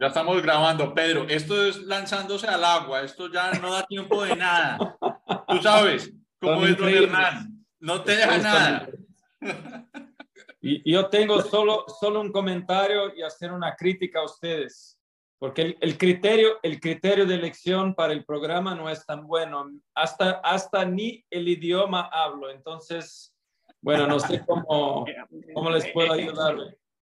Ya estamos grabando, Pedro. Esto es lanzándose al agua. Esto ya no da tiempo de nada. Tú sabes cómo es Don Hernán. No te deja nada. Y yo tengo solo, solo un comentario y hacer una crítica a ustedes, porque el, criterio, el criterio de elección para el programa no es tan bueno. Hasta, hasta ni el idioma hablo. Entonces, bueno, no sé cómo, cómo les puedo ayudar.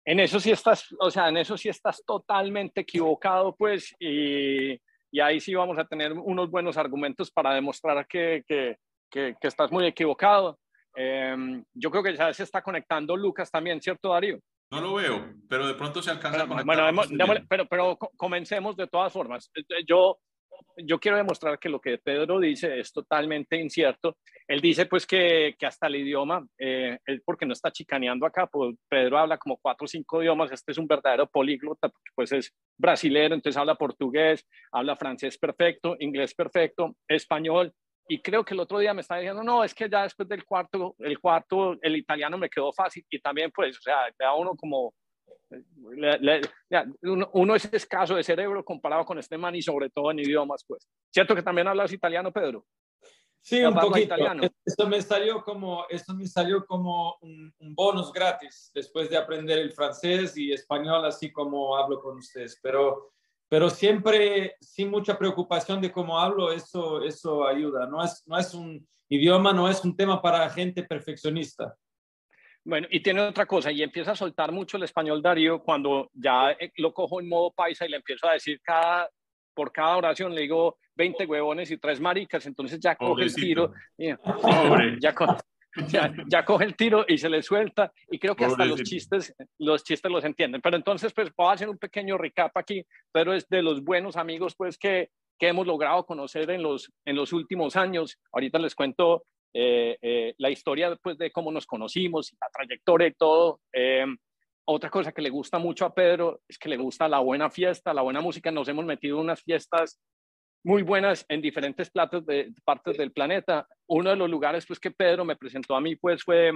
En eso sí estás, o sea, en eso sí estás totalmente equivocado, pues, y, y ahí sí vamos a tener unos buenos argumentos para demostrar que, que, que, estás muy equivocado. Em, yo creo que ya se está conectando Lucas también, ¿cierto, Darío? No lo veo, pero de pronto se alcanza a conectar. Bueno, pero, pero comencemos de todas formas. Yo, yo quiero demostrar que lo que Pedro dice es totalmente incierto. Él dice pues que, que hasta el idioma, eh, él porque no está chicaneando acá, pues Pedro habla como cuatro o cinco idiomas, este es un verdadero políglota, pues es brasilero, entonces habla portugués, habla francés perfecto, inglés perfecto, español, y creo que el otro día me estaba diciendo, no, es que ya después del cuarto, el cuarto, el italiano me quedó fácil y también pues, o sea, da uno como uno, es escaso de cerebro comparado con este man y sobre todo en idiomas, pues. ¿Cierto que también hablas italiano, Pedro? Sí, un poquito. Italiano? Esto me salió como, esto me salió como un, bonus gratis después de aprender el francés y español, así como hablo con ustedes. Pero, pero siempre sin mucha preocupación de cómo hablo, eso, eso ayuda. No es, no es un idioma, no es un tema para gente perfeccionista. Bueno, y tiene otra cosa, y empieza a soltar mucho el español Darío cuando ya eh, lo cojo en modo paisa y le empiezo a decir cada, por cada oración le digo 20 huevones y tres maricas, entonces ya coge el tiro, ya, ya, coge el tiro y se le suelta, y creo que hasta los chistes, los chistes los entienden. Pero entonces, pues, puedo hacer un pequeño recap aquí, pero es de los buenos amigos, pues, que, que hemos logrado conocer en los, en los últimos años. Ahorita les cuento eh, eh, la historia pues, de cómo nos conocimos, la trayectoria y todo. Eh, otra cosa que le gusta mucho a Pedro es que le gusta la buena fiesta, la buena música. Nos hemos metido en unas fiestas muy buenas en diferentes platos de partes del planeta. Uno de los lugares pues que Pedro me presentó a mí pues fue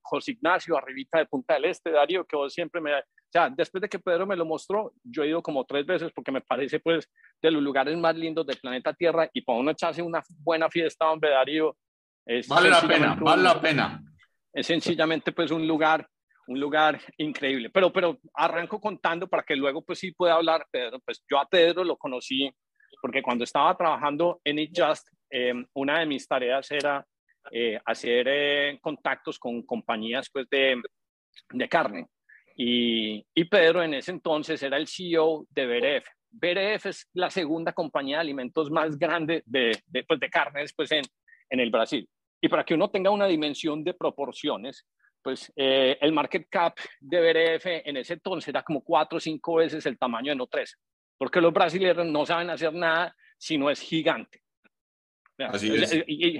José Ignacio, arribita de Punta del Este, Darío, que vos siempre me... O sea, después de que Pedro me lo mostró, yo he ido como tres veces porque me parece pues de los lugares más lindos del planeta Tierra y para uno echarse una buena fiesta, hombre, Darío, vale la pena, vale la pena. Es sencillamente pues un lugar, un lugar increíble. Pero, pero arranco contando para que luego pues sí pueda hablar Pedro. Pues yo a Pedro lo conocí porque cuando estaba trabajando en It Just, em, una de mis tareas era eh, hacer eh, contactos con compañías pues de, de carne. Y, y, Pedro en ese entonces era el CEO de BRF. BRF es la segunda compañía de alimentos más grande de, de, pues, de carne después en, en el Brasil. Y para que uno tenga una dimensión de proporciones, pues eh, el market cap de BRF en ese entonces era como cuatro o cinco veces el tamaño de No3, porque los brasileños no saben hacer nada si no es gigante. Así es. Y,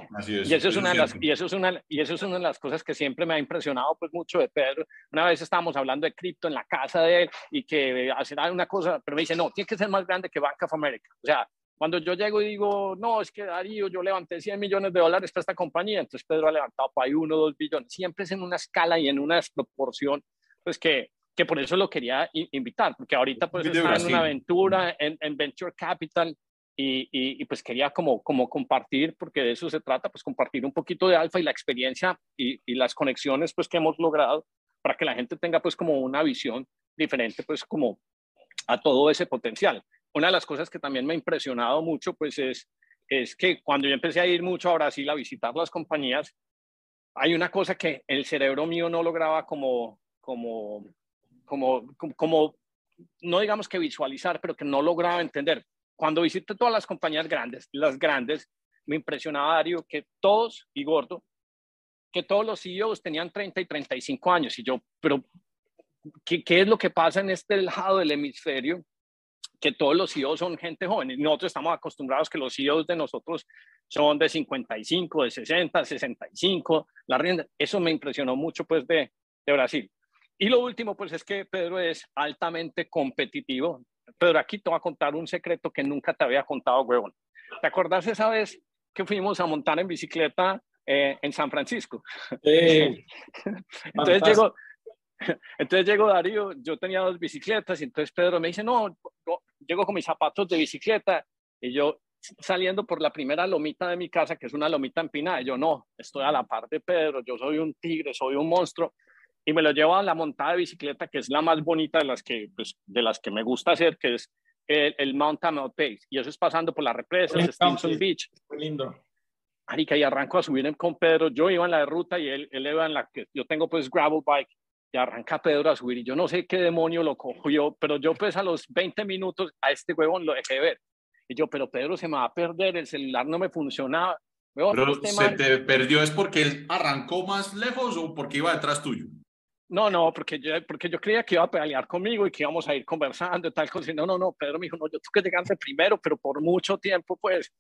eso es, una de las, y eso es una y eso es una de las cosas que siempre me ha impresionado pues mucho de Pedro. Una vez estábamos hablando de cripto en la casa de él y que hacer una cosa, pero me dice, "No, tiene que ser más grande que Bank of America." O sea, cuando yo llego y digo, no, es que Darío, yo levanté 100 millones de dólares para esta compañía, entonces Pedro ha levantado para ahí uno dos billones. Siempre es en una escala y en una desproporción, pues que, que por eso lo quería invitar, porque ahorita pues está en una aventura en, en Venture Capital y, y, pues quería como, como compartir, porque de eso se trata, pues compartir un poquito de alfa y la experiencia y, y las conexiones pues que hemos logrado para que la gente tenga pues como una visión diferente pues como a todo ese potencial una de las cosas que también me ha impresionado mucho, pues es, es que cuando yo empecé a ir mucho a Brasil a visitar las compañías, hay una cosa que el cerebro mío no lograba como, como, como, como, no digamos que visualizar, pero que no lograba entender. Cuando visité todas las compañías grandes, las grandes, me impresionaba, Dario, que todos, y gordo, que todos los CEOs tenían 30 y 35 años. Y yo, pero, ¿qué, qué es lo que pasa en este lado del hemisferio? Que todos los CEOs son gente joven. Nosotros estamos acostumbrados que los CEOs de nosotros son de 55, de 60, 65, la rienda. Eso me impresionó mucho pues de, de Brasil. Y lo último pues es que Pedro es altamente competitivo. Pedro, aquí te voy a contar un secreto que nunca te había contado, huevón. ¿Te acordás esa vez que fuimos a montar en bicicleta eh, en San Francisco? Entonces llegó, Entonces llego Darío, yo tenía dos bicicletas y entonces Pedro me dice, no, llego con mis zapatos de bicicleta y yo saliendo por la primera lomita de mi casa, que es una lomita empinada, y yo no, estoy a la par de Pedro, yo soy un tigre, soy un monstruo, y me lo llevo a la montada de bicicleta, que es la más bonita de las que, pues, de las que me gusta hacer, que es el, el Mountain Pace, y eso es pasando por la represa, Stinson Beach. Muy lindo. Arica, y arranco a subir con Pedro, yo iba en la de ruta y él, él iba en la que yo tengo pues gravel bike, y arranca Pedro a subir, y yo no sé qué demonio lo cogió, pero yo pues a los 20 minutos a este huevón lo dejé ver. Y yo, pero Pedro se me va a perder, el celular no me funcionaba. pero este se te perdió es porque él arrancó más lejos o porque iba detrás tuyo. No, no, porque yo, porque yo creía que iba a pelear conmigo y que íbamos a ir conversando y tal cosa. No, no, no, Pedro me dijo, no, yo tengo que llegar primero, pero por mucho tiempo, pues.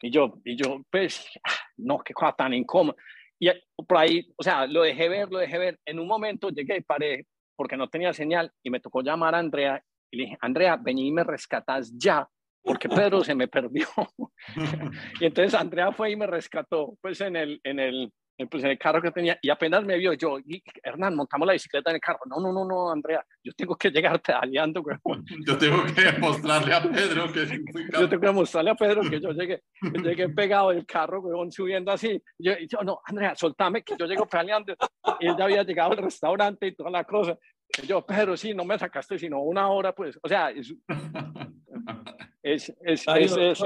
Y yo, y yo, pues, no, qué cosa tan incómoda. Y por ahí, o sea, lo dejé ver, lo dejé ver. En un momento llegué y paré porque no tenía señal y me tocó llamar a Andrea y le dije, Andrea, vení y me rescatas ya, porque Pedro se me perdió. y entonces Andrea fue y me rescató, pues en el, en el, pues en el carro que tenía y apenas me vio yo, y, Hernán, montamos la bicicleta en el carro. No, no, no, no, Andrea, yo tengo que llegar pedaleando, güey. Yo tengo que mostrarle a Pedro que Yo tengo que mostrarle a Pedro que yo llegué, llegué pegado del carro, güey, subiendo así. Yo, yo, no, Andrea, soltame que yo llego pedaleando. Y él ya había llegado al restaurante y toda la cosa. Y yo, Pedro, sí, no me sacaste sino una hora, pues. O sea, es, es, es, es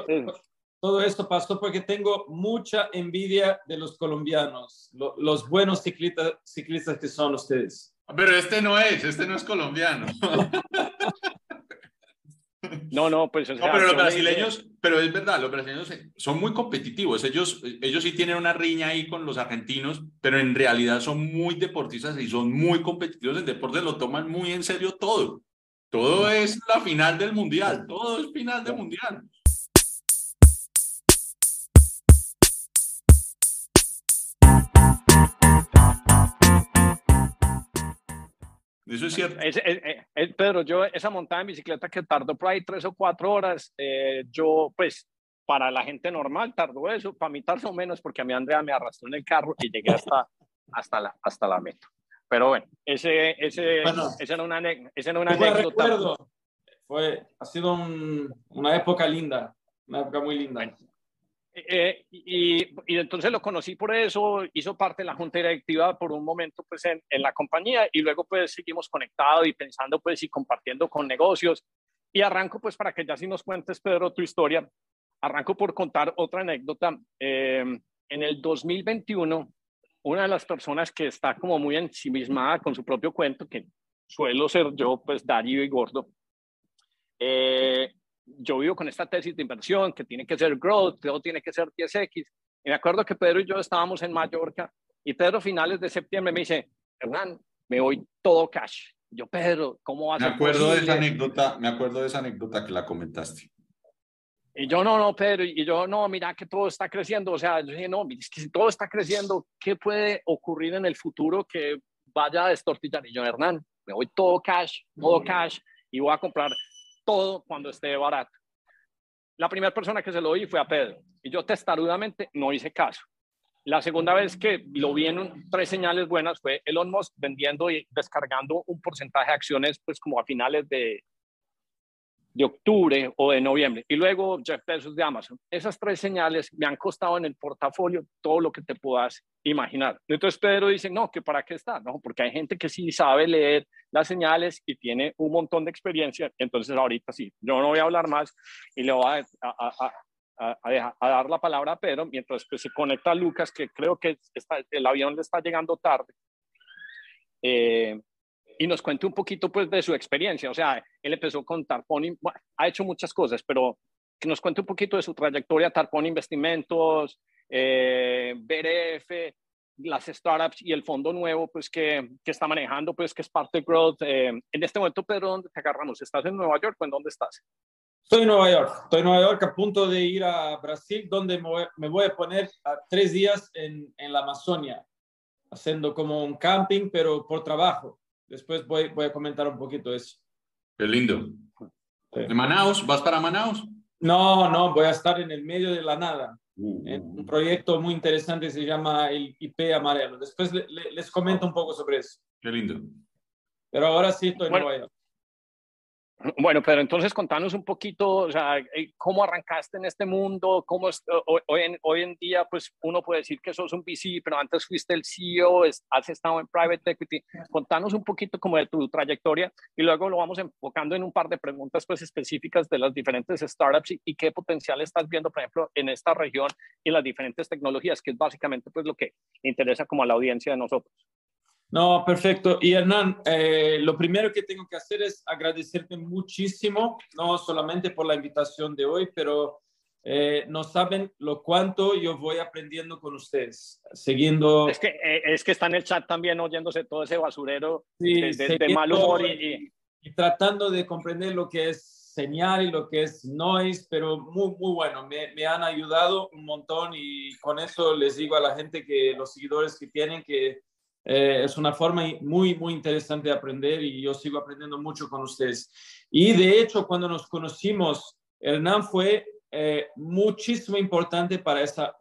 todo esto pasó porque tengo mucha envidia de los colombianos, los buenos ciclistas, ciclistas que son ustedes. Pero este no es, este no es colombiano. No, no, pues. no, pero los brasileños, pero es verdad, los brasileños son muy competitivos. Ellos, ellos sí tienen una riña ahí con los argentinos, pero en realidad son muy deportistas y son muy competitivos en deporte, lo toman muy en serio todo. Todo es la final del mundial, todo es final del mundial. Eso es cierto. Pedro, yo esa montada en bicicleta que tardó por ahí tres o cuatro horas, eh, yo pues para la gente normal tardó eso, para mí tardó menos porque a mí Andrea me arrastró en el carro y llegué hasta, hasta, la, hasta la meta. Pero bueno, ese, ese, ese era una, ese era una anécdota. Recuerdo. Fue, ha sido una época linda, una época muy linda. Eh, y, y, entonces lo conocí por eso, hizo parte de la junta directiva por un momento pues en, en, la compañía y luego pues seguimos conectados y pensando pues y compartiendo con negocios. Y arranco pues para que ya si nos cuentes Pedro tu historia, arranco por contar otra anécdota. Eh, en el 2021, una de las personas que está como muy ensimismada con su propio cuento, que suelo ser yo pues Darío y Gordo, eh, yo vivo con esta tesis de inversión que tiene que ser growth, todo tiene que ser 10X. Y me acuerdo que Pedro y yo estábamos en Mallorca y Pedro finales de septiembre me dice, Hernán, me voy todo cash. Yo, Pedro, ¿cómo vas me acuerdo de esa anécdota, Me acuerdo de esa anécdota que la comentaste. Y yo, no, no, Pedro, y yo, no, mira que todo está creciendo. O sea, yo dije, no, es que si todo está creciendo, ¿qué puede ocurrir en el futuro que vaya a destortillar? Y yo, Hernán, me voy todo cash, todo mm. cash, y voy a comprar todo cuando esté barato. La primera persona que se lo oí fue a Pedro y yo testarudamente no hice caso. La segunda vez que lo vi en tres señales buenas fue Elon Musk vendiendo y descargando un porcentaje de acciones pues como a finales de, de octubre o de noviembre. Y luego Jeff Bezos de Amazon. Esas tres señales me han costado en el portafolio todo lo que te puedas imaginar. Entonces Pedro dice, no, que para qué está, ¿no? Porque hay gente que sí sabe leer las señales y tiene un montón de experiencia. Entonces ahorita sí, yo no voy a hablar más y le voy a, a, a, a dar la palabra a Pedro mientras pues, se conecta a Lucas, que creo que el avión le está llegando tarde. Eh, y nos cuente un poquito pues de su experiencia. O sea, él empezó con Tarpon, bueno, ha hecho muchas cosas, pero que nos cuente un poquito de su trayectoria, Tarpon Investimentos, eh, BRF, las startups y el fondo nuevo pues que, que está manejando pues que es parte de Growth. Eh, en este momento, Pedro, ¿dónde te agarramos? ¿Estás en Nueva York o en dónde estás? Estoy en Nueva York. Estoy en Nueva York a punto de ir a Brasil, donde me voy, a poner a tres días en, en la Amazonia, haciendo como un camping, pero por trabajo. Después voy, voy a comentar un poquito eso. Qué lindo. ¿De Manaus? ¿Vas para Manaus? No, no, voy a estar en el medio de la nada. Uh, en un proyecto muy interesante se llama el IP Amarelo. Después les comento un poco sobre eso. Qué lindo. pero ahora sí estoy en Nueva York. Bueno, pero entonces contanos un poquito, o sea, eh, cómo arrancaste en este mundo, cómo hoy, en, hoy en día, pues uno puede decir que sos un VC, pero antes fuiste el CEO, has estado en private equity. Contanos un poquito como de tu trayectoria y luego lo vamos enfocando en un par de preguntas pues específicas de las diferentes startups y, y qué potencial estás viendo, por ejemplo, en esta región y las diferentes tecnologías, que es básicamente pues lo que interesa como a la audiencia de nosotros. No, perfecto. Y Hernán, eh, lo primero que tengo que hacer es agradecerte muchísimo, no solamente por la invitación de hoy, pero eh, no saben lo cuánto yo voy aprendiendo con ustedes, siguiendo... Es que, eh, es que está en el chat también oyéndose todo ese basurero de, mal humor y, y, tratando de comprender lo que es señal y lo que es noise, pero muy, muy bueno, me, me han ayudado un montón y con eso les digo a la gente que los seguidores que tienen que eh, es una forma muy, muy interesante de aprender y yo sigo aprendiendo mucho con ustedes. Y de hecho, cuando nos conocimos, Hernán fue eh, muchísimo importante para esa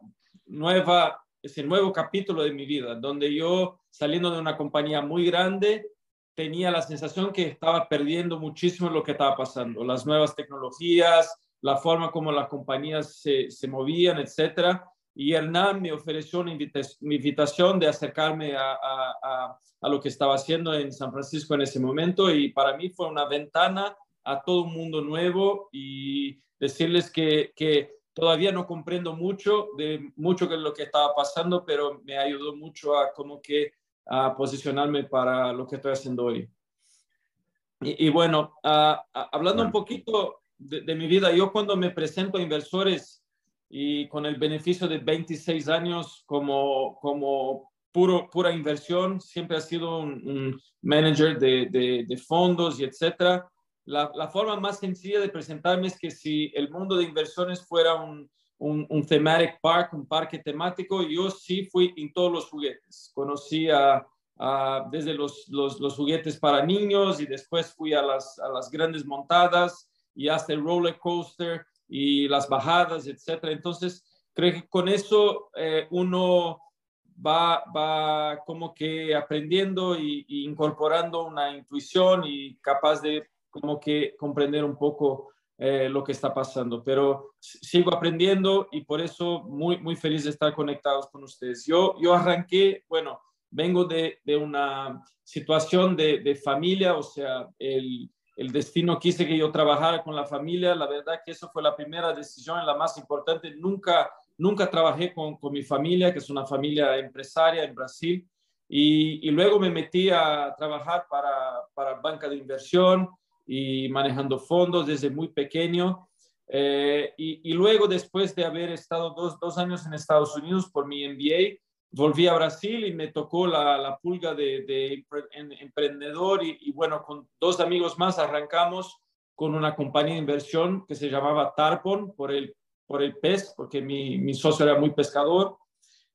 nueva, ese nuevo capítulo de mi vida, donde yo, saliendo de una compañía muy grande, tenía la sensación que estaba perdiendo muchísimo lo que estaba pasando, las nuevas tecnologías, la forma como las compañías se, se movían, etcétera y Hernán me ofreció una invitación de acercarme a, a, a, lo que estaba haciendo en San Francisco en ese momento y para mí fue una ventana a todo un mundo nuevo y decirles que, que todavía no comprendo mucho de mucho de lo que estaba pasando, pero me ayudó mucho a como que a posicionarme para lo que estoy haciendo hoy. Y, bueno, hablando un poquito de, de mi vida, yo cuando me presento a inversores, y con el beneficio de 26 años como, como puro, pura inversión, siempre ha sido un, manager de, de, fondos y etcétera. La, la, forma más sencilla de presentarme es que si el mundo de inversiones fuera un, un, un, thematic park, un parque temático, yo sí fui en todos los juguetes. Conocí a, desde los, los, los, juguetes para niños y después fui a las, a las grandes montadas y hasta el roller coaster y las bajadas, etcétera. Entonces, creo que con eso eh, uno va, va como que aprendiendo y, incorporando una intuición y capaz de como que comprender un poco eh, lo que está pasando. Pero sigo aprendiendo y por eso muy, muy feliz de estar conectados con ustedes. Yo, yo arranqué, bueno, vengo de, de una situación de, de familia, o sea, el, el destino quise que yo trabajara con la familia. La verdad que eso fue la primera decisión, la más importante. Nunca, nunca trabajé con, con mi familia, que es una familia empresaria en Brasil. Y, y luego me metí a trabajar para, para, banca de inversión y manejando fondos desde muy pequeño. Eh, y, y, luego, después de haber estado dos, dos años en Estados Unidos por mi MBA, volví a Brasil y me tocó la, la pulga de, de emprendedor y, bueno, con dos amigos más arrancamos con una compañía de inversión que se llamaba Tarpon por el, por el pez, porque mi, mi socio era muy pescador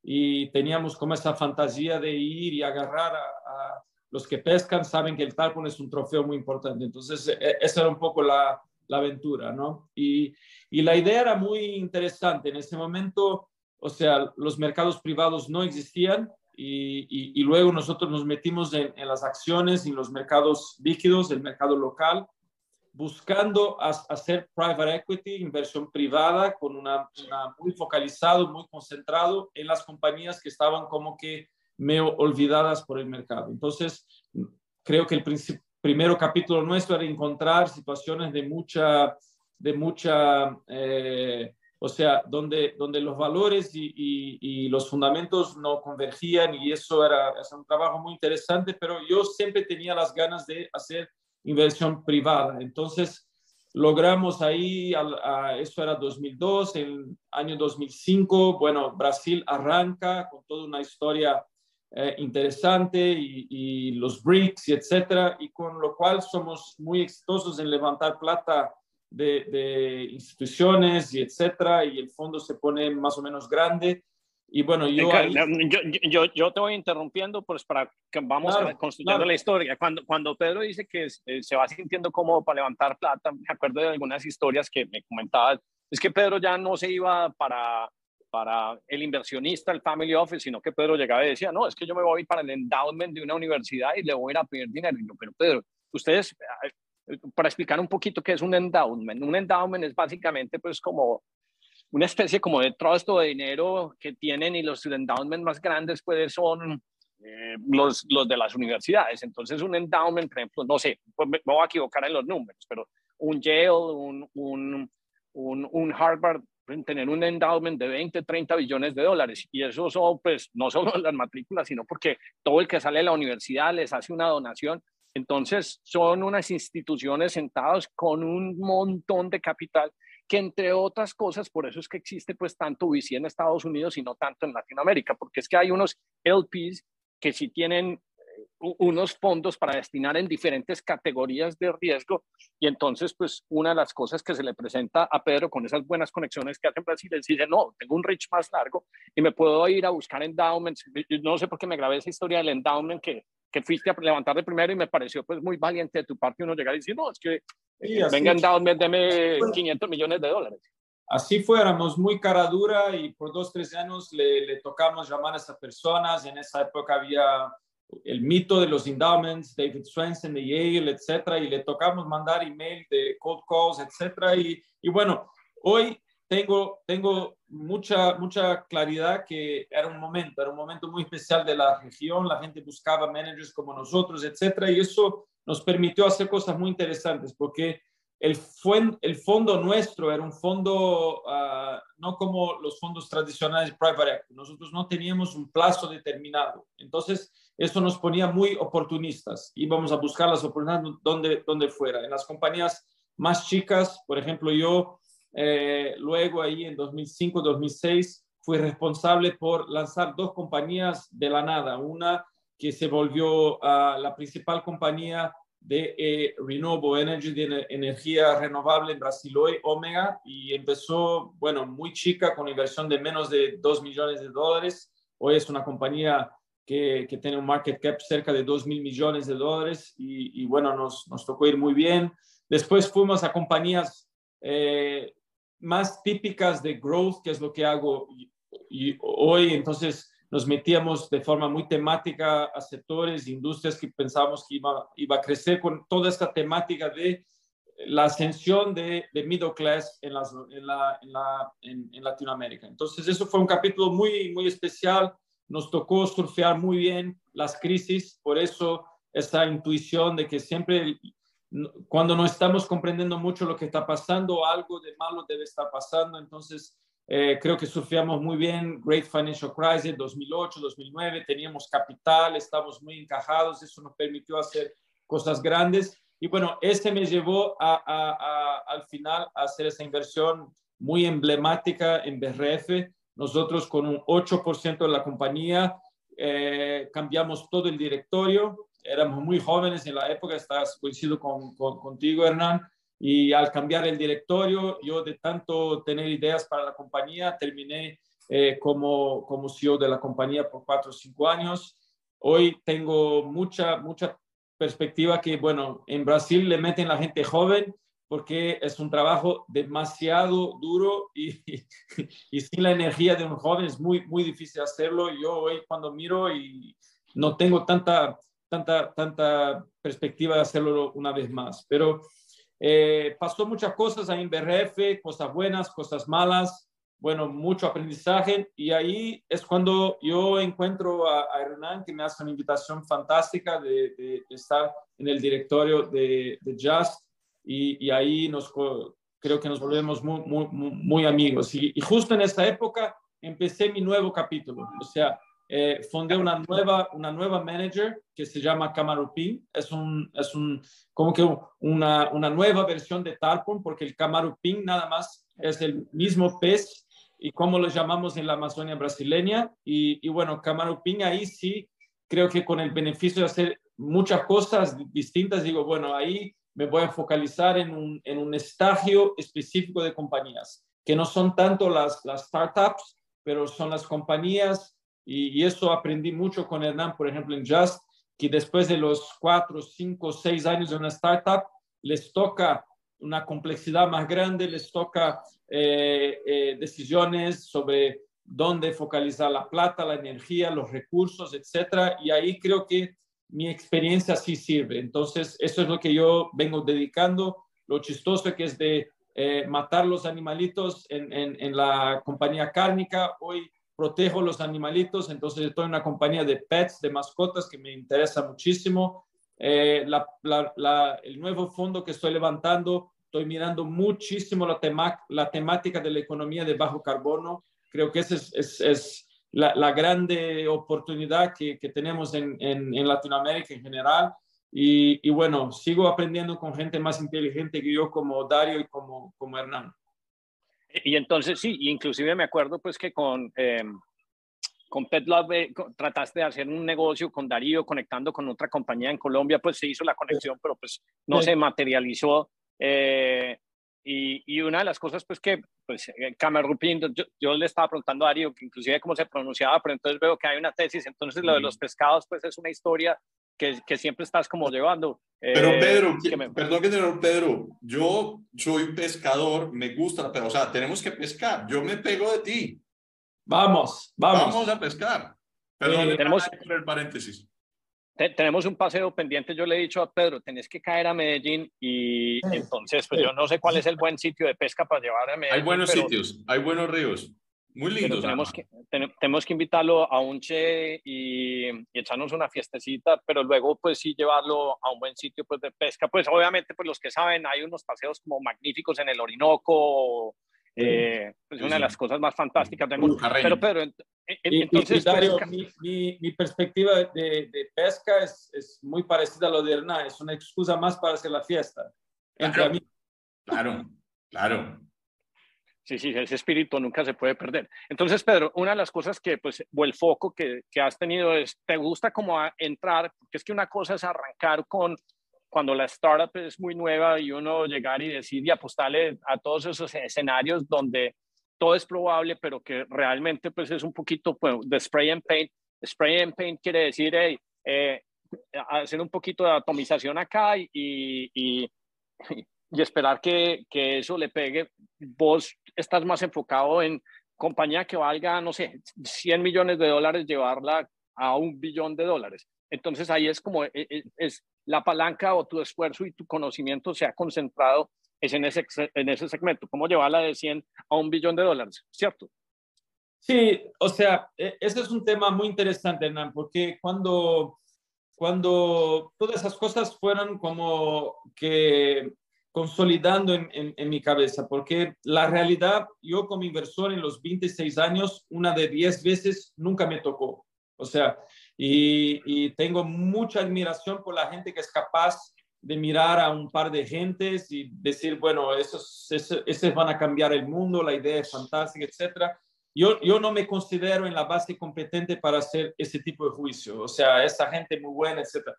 y teníamos como esa fantasía de ir y agarrar a, los que pescan, saben que el Tarpon es un trofeo muy importante. Entonces, e, esa era un poco la, la aventura, ¿no? Y, y la idea era muy interesante. En ese momento o sea, los mercados privados no existían y, luego nosotros nos metimos en, las acciones y los mercados líquidos, el mercado local, buscando hacer private equity, inversión privada, con una, muy focalizado, muy concentrado en las compañías que estaban como que medio olvidadas por el mercado. Entonces, creo que el primer capítulo nuestro era encontrar situaciones de mucha, de mucha eh, o sea, donde, donde los valores y, y, los fundamentos no convergían y eso era, un trabajo muy interesante, pero yo siempre tenía las ganas de hacer inversión privada. Entonces, logramos ahí, a, eso era 2002, el año 2005, bueno, Brasil arranca con toda una historia eh, interesante y, y, los BRICS y etcétera, y con lo cual somos muy exitosos en levantar plata de, instituciones y etcétera, y el fondo se pone más o menos grande. Y bueno, yo, yo, yo, yo, te voy interrumpiendo pues para que vamos construyendo la historia. Cuando, cuando Pedro dice que eh, se va sintiendo cómodo para levantar plata, me acuerdo de algunas historias que me comentabas. Es que Pedro ya no se iba para para el inversionista, el family office, sino que Pedro llegaba y decía, no, es que yo me voy para el endowment de una universidad y le voy a ir a pedir dinero. Y yo, pero Pedro, ustedes, para explicar un poquito qué es un endowment, un endowment es básicamente pues como una especie como de trust de dinero que tienen y los endowments más grandes pues son eh, los, los de las universidades. Entonces un endowment, por ejemplo, no sé, pues me, voy a equivocar en los números, pero un Yale, un, un, un, un Harvard tener un endowment de 20, 30 billones de dólares. Y eso son, pues, no solo las matrículas, sino porque todo el que sale de la universidad les hace una donación. Entonces, son unas instituciones sentadas con un montón de capital que entre otras cosas, por eso es que existe pues tanto VC en Estados Unidos y no tanto en Latinoamérica, porque es que hay unos LPs que sí tienen unos fondos para destinar en diferentes categorías de riesgo. Y entonces pues una de las cosas que se le presenta a Pedro con esas buenas conexiones que hace en Brasil es dice no, tengo un reach más largo y me puedo ir a buscar endowments no sé por qué me grabé esa historia del endowment que, que fuiste a levantar de primero y me pareció pues muy valiente de tu parte uno llegar y decir no, es que venga endowment, deme 500 millones de dólares Así fuéramos muy cara dura y por dos, tres años le, le tocamos llamar a esas personas. En esa época había el mito de los endowments, David Swenson de Yale, etcétera, y le tocamos mandar email de cold calls, etcétera, y, y bueno, hoy tengo, tengo mucha, mucha claridad que era un momento, era un momento muy especial de la región, la gente buscaba managers como nosotros, etcétera, y eso nos permitió hacer cosas muy interesantes, porque el, el fondo nuestro era un fondo uh, no como los fondos tradicionales private equity. Nosotros no teníamos un plazo determinado. Entonces, eso nos ponía muy oportunistas. Íbamos a buscar las oportunidades donde, donde fuera. En las compañías más chicas, por ejemplo, yo eh, luego ahí en 2005, 2006, fui responsable por lanzar dos compañías de la nada. Una que se volvió uh, la principal compañía de eh, Renewable Energy, de energía renovable en Brasil hoy, Omega, y empezó, bueno, muy chica, con inversión de menos de 2 millones de dólares. Hoy es una compañía que, que tiene un market cap cerca de 2 mil millones de dólares y, bueno, nos, nos, tocó ir muy bien. Después fuimos a compañías eh, más típicas de growth, que es lo que hago y hoy. Entonces, nos metíamos de forma muy temática a sectores, industrias que pensábamos que iba, iba a crecer con toda esta temática de la ascensión de, de middle class en, las, en, la, en, la, en, Latinoamérica. Entonces, eso fue un capítulo muy, muy especial. Nos tocó surfear muy bien las crisis, por eso esta intuición de que siempre cuando no estamos comprendiendo mucho lo que está pasando, algo de malo debe estar pasando. Entonces, eh, creo que surfeamos muy bien Great Financial Crisis 2008, 2009, teníamos capital, estamos muy encajados, eso nos permitió hacer cosas grandes. Y bueno, este me llevó a, al final a hacer esa inversión muy emblemática en BRF. Nosotros con un 8% de la compañía eh, cambiamos todo el directorio. Éramos muy jóvenes en la época, estás coincido con, contigo, Hernán y al cambiar el directorio, yo de tanto tener ideas para la compañía, terminé eh, como, como CEO de la compañía por cuatro o cinco años. Hoy tengo mucha, mucha perspectiva que, bueno, en Brasil le meten la gente joven porque es un trabajo demasiado duro y, y, sin la energía de un joven es muy, muy difícil hacerlo. Yo hoy cuando miro y no tengo tanta, tanta, tanta perspectiva de hacerlo una vez más, pero eh, pasó muchas cosas ahí en BRF, cosas buenas, cosas malas, bueno, mucho aprendizaje. Y ahí es cuando yo encuentro a, Hernán que me hace una invitación fantástica de, estar en el directorio de, Just. Y, ahí nos, creo que nos volvemos muy, muy, muy amigos. Y, y, justo en esta época empecé mi nuevo capítulo, o sea, eh, fundé una nueva, una nueva manager que se llama Camarupin. Es, un, es un, como que una, una nueva versión de Tarpon, porque el Camarupin nada más es el mismo pez y como lo llamamos en la Amazonia brasileña. Y, y bueno, Camarupin ahí sí, creo que con el beneficio de hacer muchas cosas distintas, digo, bueno, ahí me voy a focalizar en un, en un estadio específico de compañías, que no son tanto las, las startups, pero son las compañías y, eso aprendí mucho con Hernán, por ejemplo, en Just, que después de los cuatro, cinco, seis años de una startup, les toca una complejidad más grande, les toca eh, eh, decisiones sobre dónde focalizar la plata, la energía, los recursos, etcétera. Y ahí creo que mi experiencia sí sirve. Entonces, eso es lo que yo vengo dedicando. Lo chistoso que es de eh, matar los animalitos en, en, la compañía cárnica. Hoy protejo los animalitos, entonces estoy en una compañía de pets, de mascotas, que me interesa muchísimo. Eh, la, el nuevo fondo que estoy levantando, estoy mirando muchísimo la, tema, la temática de la economía de bajo carbono. Creo que esa es, es, es la, la, grande oportunidad que, que tenemos en, en, en, Latinoamérica en general. Y, y, bueno, sigo aprendiendo con gente más inteligente que yo, como Dario y como, como Hernán. Y entonces sí, inclusive me acuerdo pues que con, eh, con Pet Love eh, trataste de hacer un negocio con Darío conectando con otra compañía en Colombia, pues se hizo la conexión, pero pues no se materializó. Eh, y, y, una de las cosas pues que pues Camerupin, yo, yo, le estaba preguntando a Darío que inclusive cómo se pronunciaba, pero entonces veo que hay una tesis, entonces lo de los pescados pues es una historia que, que, siempre estás como llevando. Pero eh, Pedro, perdón que te Pedro, yo soy pescador, me gusta, pero o sea, tenemos que pescar, yo me pego de ti. Vamos, vamos. Vamos a pescar. Perdón, tenemos el paréntesis. tenemos un paseo pendiente, yo le he dicho a Pedro, tenés que caer a Medellín y entonces, pues yo no sé cuál es el buen sitio de pesca para llevar a Medellín. Hay buenos sitios, hay buenos ríos. Muy lindo. Tenemos que, tenemos que invitarlo a un che y, echarnos una fiestecita, pero luego pues sí llevarlo a un buen sitio pues de pesca. Pues obviamente pues los que saben hay unos paseos como magníficos en el Orinoco, eh, pues una de las cosas más fantásticas del mundo. Pero Pedro, entonces... mi, mi, perspectiva de, de pesca es, es, muy parecida a lo de Hernán, es una excusa más para hacer la fiesta. Claro, claro, claro. Sí, sí, ese espíritu nunca se puede perder. Entonces, Pedro, una de las cosas que, pues, o el foco que, que has tenido es, ¿te gusta como entrar? Porque es que una cosa es arrancar con, cuando la startup es muy nueva y uno llegar y decir y apostarle a todos esos escenarios donde todo es probable, pero que realmente, pues, es un poquito pues, de spray and paint. Spray and paint quiere decir, hey, eh, hacer un poquito de atomización acá y, y, y esperar que, que eso le pegue. Vos estás más enfocado en compañía que valga, no sé, 100 millones de dólares, llevarla a un billón de dólares. Entonces ahí es como, e, e, es, la palanca o tu esfuerzo y tu conocimiento se ha concentrado es en ese, en ese segmento, cómo llevarla de 100 a un billón de dólares, ¿cierto? Sí, o sea, e, ese es un tema muy interesante, Hernán, porque cuando, cuando todas esas cosas fueron como que consolidando en, en, mi cabeza, porque la realidad, yo como inversor en los 26 años, una de 10 veces nunca me tocó. O sea, y, y, tengo mucha admiración por la gente que es capaz de mirar a un par de gentes y decir, bueno, esos, esos, esos van a cambiar el mundo, la idea es fantástica, etcétera. Yo, yo no me considero en la base competente para hacer ese tipo de juicio. O sea, esa gente muy buena, etcétera.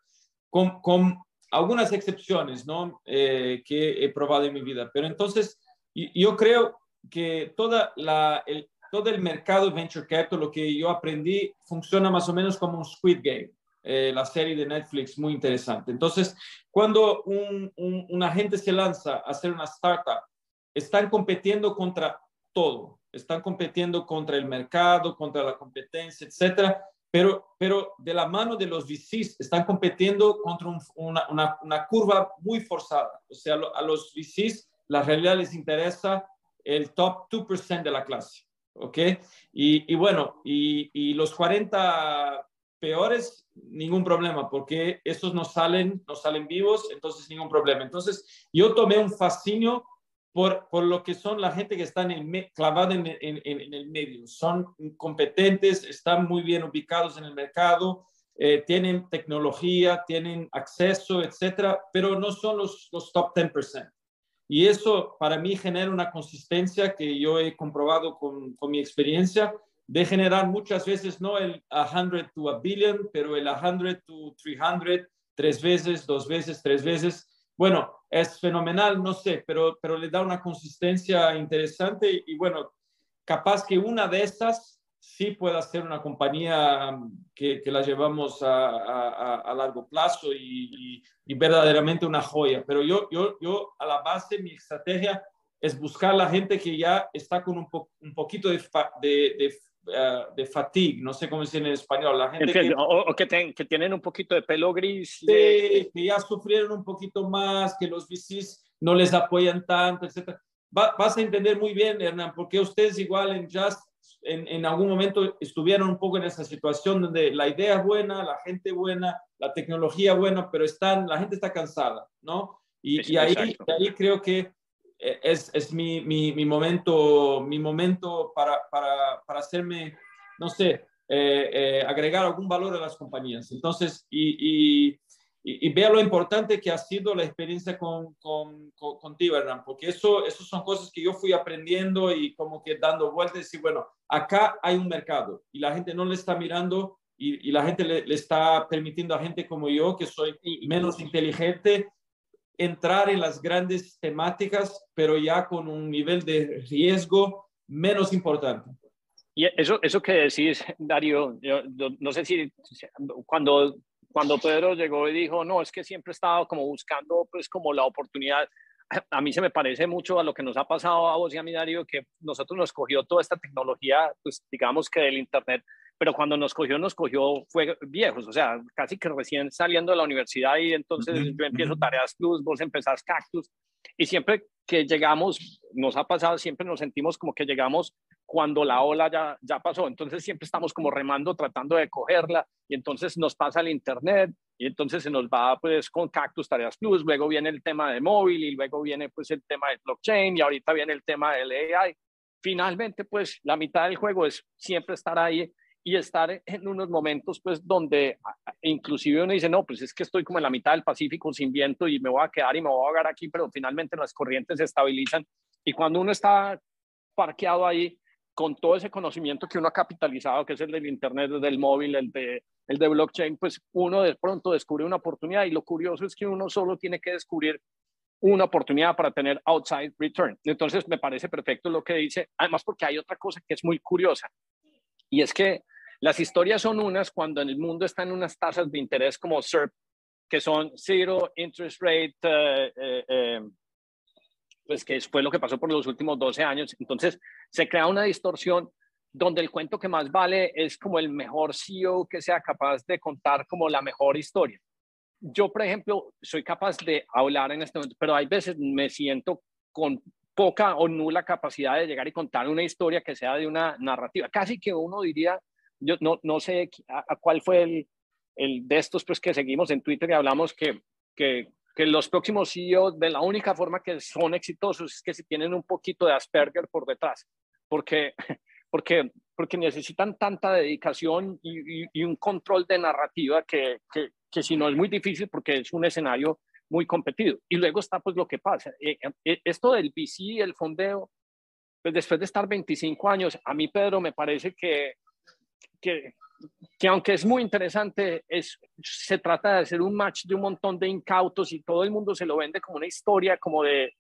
Con, con, algunas excepciones ¿no? Eh, que he probado en mi vida. Pero entonces, yo creo que toda la, el, todo el mercado venture capital, lo que yo aprendí, funciona más o menos como un Squid Game, eh, la serie de Netflix, muy interesante. Entonces, cuando un, un, un agente se lanza a hacer una startup, están compitiendo contra todo. Están compitiendo contra el mercado, contra la competencia, etcétera pero, pero de la mano de los VCs están compitiendo contra una, una, una, curva muy forzada. O sea, a los VCs la realidad les interesa el top 2% de la clase. ¿Ok? Y, y bueno, y, y, los 40 peores, ningún problema, porque estos no salen, no salen vivos, entonces ningún problema. Entonces, yo tomé un fascinio por, por, lo que son la gente que están en, clavada en, en, en, el medio. Son competentes, están muy bien ubicados en el mercado, eh, tienen tecnología, tienen acceso, etcétera, pero no son los, los top 10%. Y eso para mí genera una consistencia que yo he comprobado con, con mi experiencia de generar muchas veces no el 100 to a billion, pero el 100 to 300, tres veces, dos veces, tres veces bueno, es fenomenal, no sé, pero, pero le da una consistencia interesante y bueno, capaz que una de estas sí pueda ser una compañía que, que la llevamos a, a, largo plazo y, y, verdaderamente una joya. Pero yo, yo, yo a la base, mi estrategia es buscar la gente que ya está con un, un poquito de, uh, de fatigue, no sé cómo decir en español, la gente que, o, que, que, tienen un poquito de pelo gris. Sí, que ya sufrieron un poquito más, que los VCs no les apoyan tanto, etc. vas a entender muy bien, Hernán, porque ustedes igual en Just en, en, algún momento estuvieron un poco en esa situación donde la idea es buena, la gente buena, la tecnología buena, pero están, la gente está cansada, ¿no? Y, y ahí, ahí creo que eh, es, es mi, mi, mi, momento, mi momento para, para, para hacerme, no sé, eh, eh, agregar algún valor a las compañías. Entonces, y, y, y, vea lo importante que ha sido la experiencia con, con, con, Hernán, porque eso, eso son cosas que yo fui aprendiendo y como que dando vueltas y bueno, acá hay un mercado y la gente no le está mirando y, y la gente le, le, está permitiendo a gente como yo, que soy menos inteligente, entrar en las grandes temáticas, pero ya con un nivel de riesgo menos importante. Y eso, eso que decís, Darío, yo, no sé si cuando, cuando Pedro llegó y dijo, no, es que siempre he estado como buscando pues como la oportunidad, a mí se me parece mucho a lo que nos ha pasado a vos y a mí, Darío, que nosotros nos cogió toda esta tecnología, pues digamos que del Internet, pero cuando nos cogió, nos cogió, fue viejos, o sea, casi que recién saliendo de la universidad y entonces yo empiezo tareas plus, vos empezás cactus y siempre que llegamos, nos ha pasado, siempre nos sentimos como que llegamos cuando la ola ya, ya pasó, entonces siempre estamos como remando, tratando de cogerla y entonces nos pasa el internet y entonces se nos va pues con cactus, tareas plus, luego viene el tema de móvil y luego viene pues el tema de blockchain y ahorita viene el tema del AI. Finalmente pues la mitad del juego es siempre estar ahí y estar en unos momentos pues donde inclusive uno dice, no, pues es que estoy como en la mitad del Pacífico sin viento y me voy a quedar y me voy a ahogar aquí, pero finalmente las corrientes se estabilizan. Y cuando uno está parqueado ahí con todo ese conocimiento que uno ha capitalizado, que es el del Internet, el del móvil, el de, el de blockchain, pues uno de pronto descubre una oportunidad. Y lo curioso es que uno solo tiene que descubrir una oportunidad para tener outside return. Entonces me parece perfecto lo que dice, además porque hay otra cosa que es muy curiosa y es que las historias son unas cuando en el mundo están unas tasas de interés como SERP, que son Zero Interest Rate, eh, eh, eh, pues que fue lo que pasó por los últimos 12 años. Entonces se crea una distorsión donde el cuento que más vale es como el mejor CEO que sea capaz de contar como la mejor historia. Yo, por ejemplo, soy capaz de hablar en este momento, pero hay veces me siento con poca o nula capacidad de llegar y contar una historia que sea de una narrativa. Casi que uno diría, yo no, no sé a, cuál fue el, el, de estos pues que seguimos en Twitter y hablamos que, que, que los próximos CEOs de la única forma que son exitosos es que si tienen un poquito de Asperger por detrás, porque, porque, porque necesitan tanta dedicación y, y, un control de narrativa que, que, que si no es muy difícil porque es un escenario muy competido. Y luego está pues lo que pasa. Eh, eh, esto del VC, el fondeo, pues después de estar 25 años, a mí Pedro me parece que que, que aunque es muy interesante, es, se trata de hacer un match de un montón de incautos y todo el mundo se lo vende como una historia, como de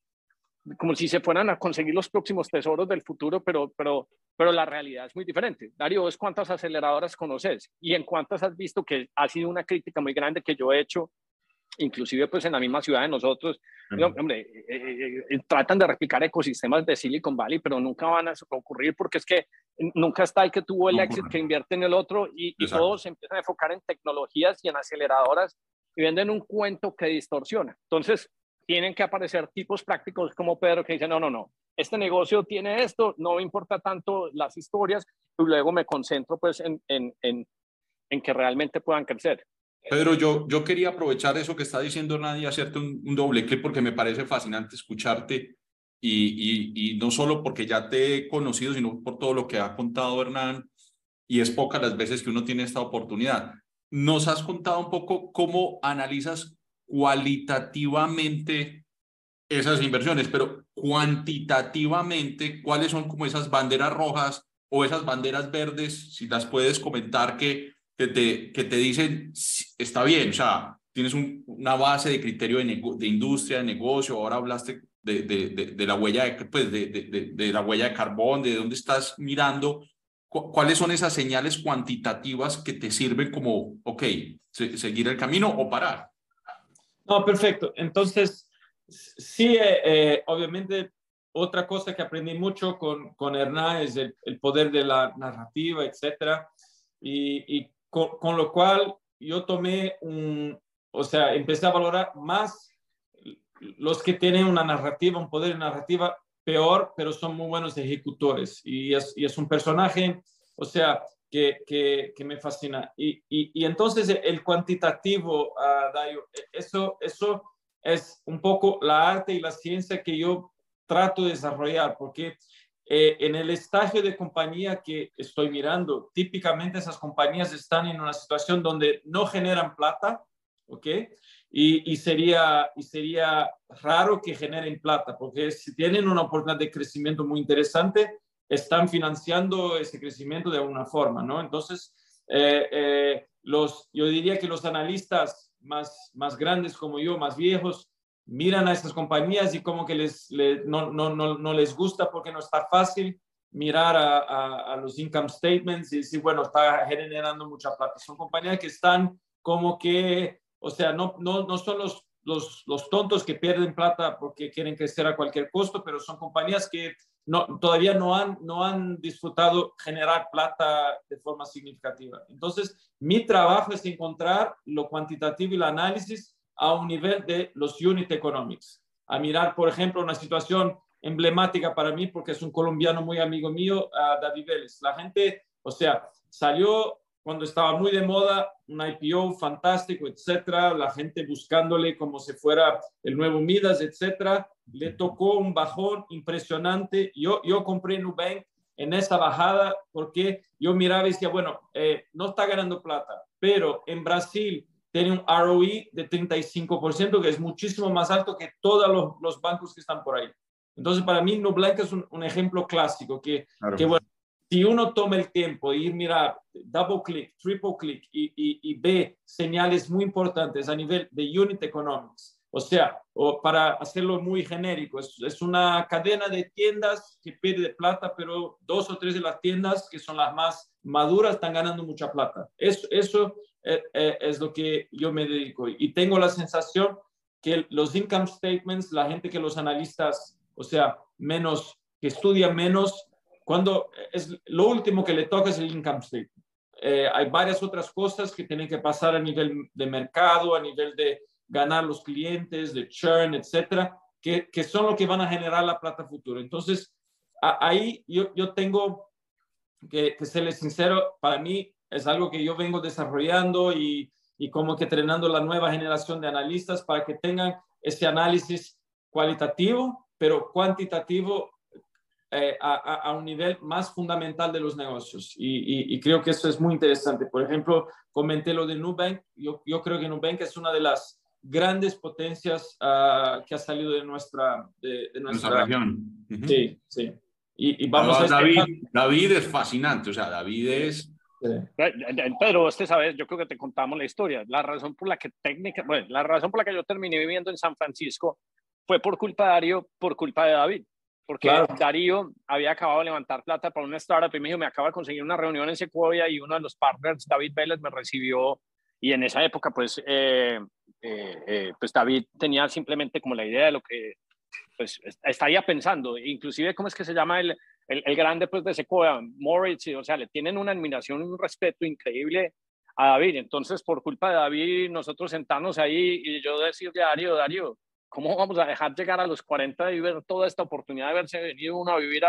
como si se fueran a conseguir los próximos tesoros del futuro, pero, pero, pero la realidad es muy diferente. Darío, ¿es cuántas aceleradoras conoces? ¿Y en cuántas has visto que ha sido una crítica muy grande que yo he hecho inclusive pues en la misma ciudad de nosotros, hombre, eh, eh, eh, tratan de replicar ecosistemas de Silicon Valley, pero nunca van a ocurrir porque es que nunca está el que tuvo el éxito que invierte en el otro y, y todos se empiezan a enfocar en tecnologías y en aceleradoras y venden un cuento que distorsiona. Entonces, tienen que aparecer tipos prácticos como Pedro que dicen, no, no, no, este negocio tiene esto, no me importa tanto las historias y luego me concentro pues en, en, en, en que realmente puedan crecer. Pedro, yo, yo quería aprovechar eso que está diciendo Nadie, hacerte un, doble clic porque me parece fascinante escucharte y, y, y, no solo porque ya te he conocido, sino por todo lo que ha contado Hernán y es pocas las veces que uno tiene esta oportunidad. Nos has contado un poco cómo analizas cualitativamente esas inversiones, pero cuantitativamente, ¿cuáles son como esas banderas rojas o esas banderas verdes, si las puedes comentar que que te, que te dicen, está bien, o sea, tienes una base de criterio de, de, industria, de negocio, ahora hablaste de, de, de la huella de, pues de, la huella de carbón, de dónde estás mirando, cuáles son esas señales cuantitativas que te sirven como, ok, seguir el camino o parar. No, perfecto. Entonces, sí, eh, eh, obviamente otra cosa que aprendí mucho con, con Hernán es el, poder de la narrativa, etcétera. Y, y con, lo cual yo tomé un, o sea, empecé a valorar más los que tienen una narrativa, un poder de narrativa peor, pero son muy buenos ejecutores. Y es, y es un personaje, o sea, que, que, me fascina. Y, y, entonces el cuantitativo, uh, eso, eso es un poco la arte y la ciencia que yo trato de desarrollar, porque eh, en el estadio de compañía que estoy mirando, típicamente esas compañías están en una situación donde no generan plata, ¿ok? Y, y, sería, y sería raro que generen plata, porque si tienen una oportunidad de crecimiento muy interesante, están financiando ese crecimiento de alguna forma, ¿no? Entonces, eh, eh, los, yo diría que los analistas más, más grandes como yo, más viejos, miran a estas compañías y como que les, no, no, no, no, les gusta porque no está fácil mirar a, a, los income statements y decir, bueno, está generando mucha plata. Son compañías que están como que, o sea, no, no, no son los, los, los tontos que pierden plata porque quieren crecer a cualquier costo, pero son compañías que no, todavía no han, no han disfrutado generar plata de forma significativa. Entonces, mi trabajo es encontrar lo cuantitativo y el análisis a un nivel de los unit economics. A mirar, por ejemplo, una situación emblemática para mí, porque es un colombiano muy amigo mío, David Vélez. La gente, o sea, salió cuando estaba muy de moda, un IPO fantástico, etcétera, la gente buscándole como si fuera el nuevo Midas, etcétera, le tocó un bajón impresionante. Yo, yo compré Nubank en esa bajada porque yo miraba y decía, bueno, eh, no está ganando plata, pero en Brasil tiene un ROE de 35%, que es muchísimo más alto que todos los, los bancos que están por ahí. Entonces, para mí, Nubank es un, un ejemplo clásico que, que, bueno, si uno toma el tiempo de ir mirar double click, triple click y, y, y, ve señales muy importantes a nivel de unit economics, o sea, o para hacerlo muy genérico, es, es, una cadena de tiendas que pide plata, pero dos o tres de las tiendas que son las más maduras están ganando mucha plata. Eso, eso es lo que yo me dedico. Y tengo la sensación que los income statements, la gente que los analistas, o sea, menos, que estudia menos, cuando es lo último que le toca es el income statement. Eh, hay varias otras cosas que tienen que pasar a nivel de mercado, a nivel de ganar los clientes, de churn, etcétera, que, que son lo que van a generar la plata futura. Entonces, ahí yo, yo tengo que, que sincero, para mí es algo que yo vengo desarrollando y, y como que entrenando la nueva generación de analistas para que tengan ese análisis cualitativo, pero cuantitativo eh, a, a, un nivel más fundamental de los negocios. Y, y, creo que eso es muy interesante. Por ejemplo, comenté lo de Nubank. Yo, yo creo que Nubank es una de las grandes potencias uh, que ha salido de nuestra, de, de nuestra... región. Sí, sí. Y, y vamos a David, David es fascinante, o sea, David es Pedro, usted sabe, yo creo que te contamos la historia. La razón por la que técnica, bueno, la razón por la que yo terminé viviendo en San Francisco fue por culpa de Darío, por culpa de David. Porque Darío había acabado de levantar plata para una startup y me dijo, me acaba de conseguir una reunión en Sequoia y uno de los partners, David Vélez, me recibió. Y en esa época, pues, eh, eh, eh, pues David tenía simplemente como la idea de lo que pues, estaría pensando. Inclusive, ¿cómo es que se llama el, el, grande pues de Sequoia, Moritz, o sea, le tienen una admiración, un respeto increíble a David. Entonces, por culpa de David, nosotros sentarnos ahí y yo decirle a Darío, Darío, ¿cómo vamos a dejar llegar a los 40 y ver toda esta oportunidad de haberse venido uno a vivir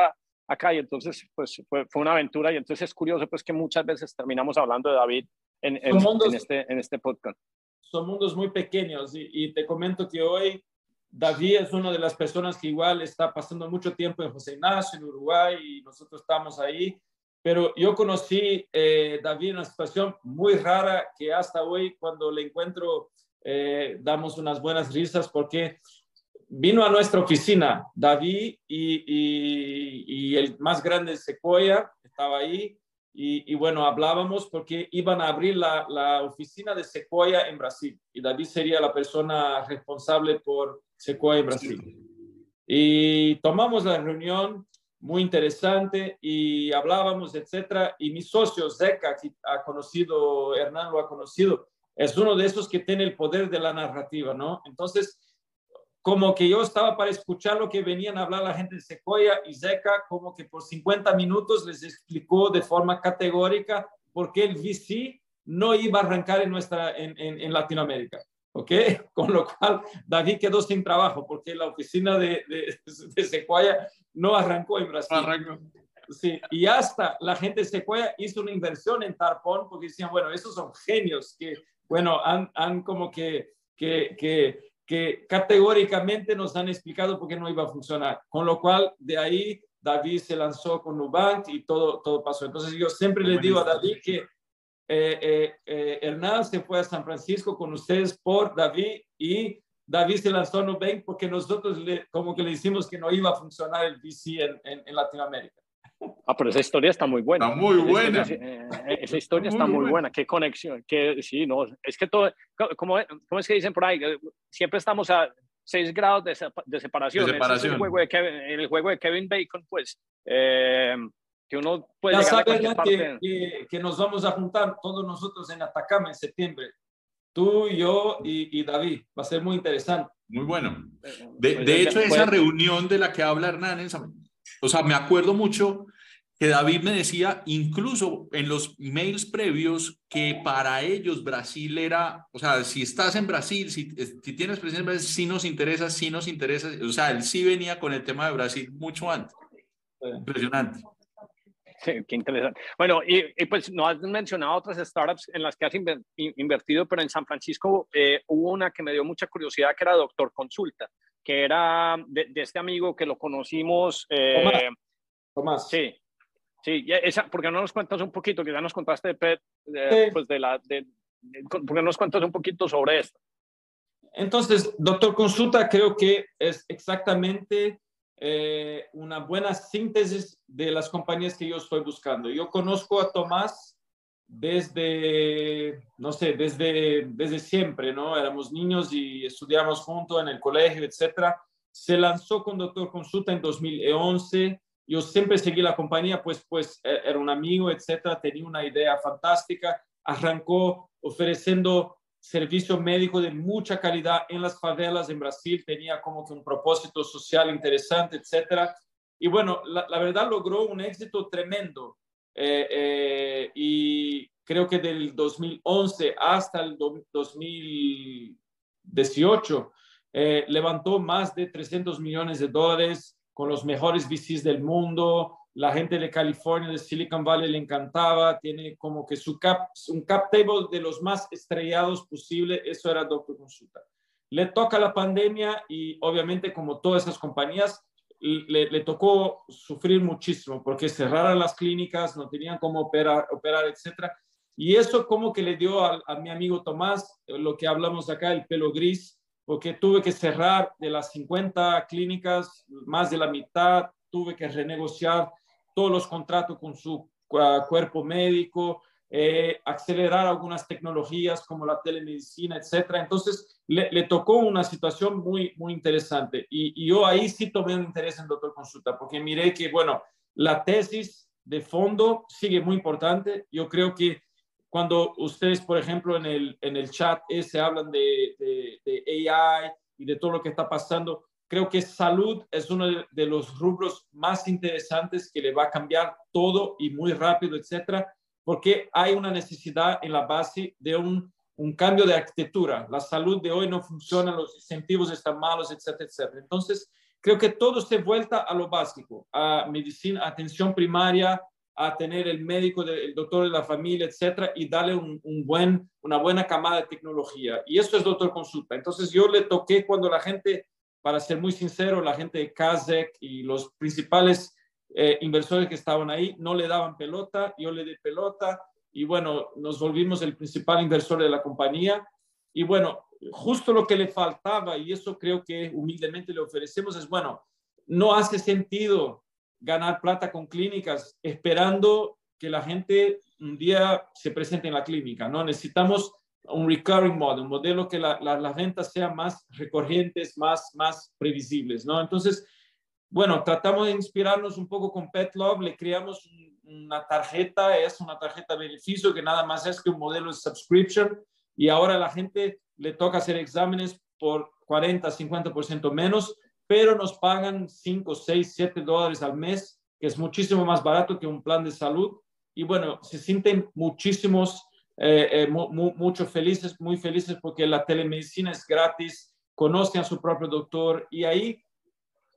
acá? Y entonces, pues fue, fue, una aventura y entonces es curioso pues que muchas veces terminamos hablando de David en, en, en este, en este podcast. Son mundos muy pequeños y, y te comento que hoy David es una de las personas que igual está pasando mucho tiempo en José Ignacio, en Uruguay, y nosotros estamos ahí. Pero yo conocí eh, David en una situación muy rara que hasta hoy cuando le encuentro eh, damos unas buenas risas porque vino a nuestra oficina David y, y, el más grande Sequoia estaba ahí y, y, bueno, hablábamos porque iban a abrir la, la, oficina de Sequoia en Brasil y David sería la persona responsable por Sequoia en Brasil. Y tomamos la reunión muy interesante y hablábamos, etcétera. Y mi socio Zeca, que ha conocido, Hernán lo ha conocido, es uno de esos que tiene el poder de la narrativa, ¿no? Entonces, como que yo estaba para escuchar lo que venían a hablar la gente de Sequoia y Zeca, como que por 50 minutos les explicó de forma categórica por qué el VC no iba a arrancar en, nuestra, en, en, Latinoamérica. ¿Ok? Con lo cual David quedó sin trabajo porque la oficina de, de, de Sequoia no arrancó en Brasil. Arrancó. Sí, y hasta la gente de Sequoia hizo una inversión en Tarpon porque decían, bueno, esos son genios que, bueno, han, han como que, que, que que categóricamente nos han explicado por qué no iba a funcionar. Con lo cual, de ahí David se lanzó con Nubank y todo, todo pasó. Entonces, yo siempre le digo a David que eh, eh, eh, Hernán se fue a San Francisco con ustedes por David y David se lanzó a Nubank porque nosotros le, como que le hicimos que no iba a funcionar el VC en, en Latinoamérica. Ah, pero esa historia está muy buena. Está muy buena. esa historia está muy buena. Qué conexión. Qué, sí, no, es que todo, ¿cómo, ¿cómo es que dicen por ahí? Siempre estamos a 6 grados de, de separación. De separación. el, juego de Kevin, el juego de Kevin Bacon, pues, eh, que uno puede ya llegar a que, que, que, nos vamos a juntar todos nosotros en Atacama en septiembre. Tú, yo y, y David. Va a ser muy interesante. Muy bueno. De, pues de hecho, esa reunión de la que habla Hernán en o sea, me acuerdo mucho que David me decía, incluso en los emails previos, que para ellos Brasil era, o sea, si estás en Brasil, si, si tienes presencia en Brasil, sí nos interesa, sí nos interesa, o sea, él sí venía con el tema de Brasil mucho antes. Impresionante. Sí, qué interesante. Bueno, y, pues no has mencionado otras startups en las que has invertido, pero en San Francisco eh, hubo una que me dio mucha curiosidad, que era Doctor Consulta que era de, este amigo que lo conocimos. Eh, Tomás. Sí, sí, esa, porque no nos cuentas un poquito, que ya nos contaste de Pet, pues de la, de, porque no nos cuentas un poquito sobre esto. Entonces, doctor Consulta, creo que es exactamente eh, una buena síntesis de las compañías que yo estoy buscando. Yo conozco a Tomás desde, no sé, desde, desde siempre, ¿no? Éramos niños y estudiamos juntos en el colegio, etcétera. Se lanzó con Doctor Consulta en 2011. Yo siempre seguí la compañía, pues, pues e, era un amigo, etcétera. Tenía una idea fantástica. Arrancó ofreciendo servicio médico de mucha calidad en las favelas en Brasil. Tenía como que un propósito social interesante, etcétera. Y bueno, la, la verdad logró un éxito tremendo eh, eh, y creo que del 2011 hasta el 2018 eh, levantó más de 300 millones de dólares con los mejores VCs del mundo. La gente de California, de Silicon Valley le encantaba. Tiene como que su cap, un cap table de los más estrellados posible. Eso era Doctor Consulta. Le toca la pandemia y obviamente como todas esas compañías, le, tocó sufrir muchísimo porque cerraron las clínicas, no tenían cómo operar, operar etc. Y eso como que le dio a, mi amigo Tomás, lo que hablamos acá, el pelo gris, porque tuve que cerrar de las 50 clínicas, más de la mitad, tuve que renegociar todos los contratos con su cuerpo médico, eh, acelerar algunas tecnologías como la telemedicina, etcétera. Entonces, le, tocó una situación muy, muy interesante. Y, yo ahí sí tomé un interés en Doctor Consulta, porque miré que, bueno, la tesis de fondo sigue muy importante. Yo creo que cuando ustedes, por ejemplo, en el, en el chat se hablan de, de, AI y de todo lo que está pasando, creo que salud es uno de, los rubros más interesantes que le va a cambiar todo y muy rápido, etcétera porque hay una necesidad en la base de un, un cambio de arquitectura. La salud de hoy no funciona, los incentivos están malos, etcétera, etcétera. Entonces, creo que todo se vuelta a lo básico, a medicina, atención primaria, a tener el médico, el doctor de la familia, etcétera, y darle un, un, buen, una buena camada de tecnología. Y esto es doctor consulta. Entonces, yo le toqué cuando la gente, para ser muy sincero, la gente de Kazek y los principales eh, inversores que estaban ahí no le daban pelota, yo le di pelota y bueno, nos volvimos el principal inversor de la compañía y bueno, justo lo que le faltaba y eso creo que humildemente le ofrecemos es bueno, no hace sentido ganar plata con clínicas esperando que la gente un día se presente en la clínica, ¿no? Necesitamos un recurring model, un modelo que las ventas sean más recurrentes, más, más previsibles, ¿no? Entonces, bueno, tratamos de inspirarnos un poco con Pet Love, le creamos una tarjeta, es una tarjeta de beneficio que nada más es que un modelo de subscription y ahora a la gente le toca hacer exámenes por 40, 50% menos, pero nos pagan 5, 6, 7 dólares al mes, que es muchísimo más barato que un plan de salud. Y bueno, se sienten muchísimos, eh, eh felices, muy felices porque la telemedicina es gratis, conocen a su propio doctor y ahí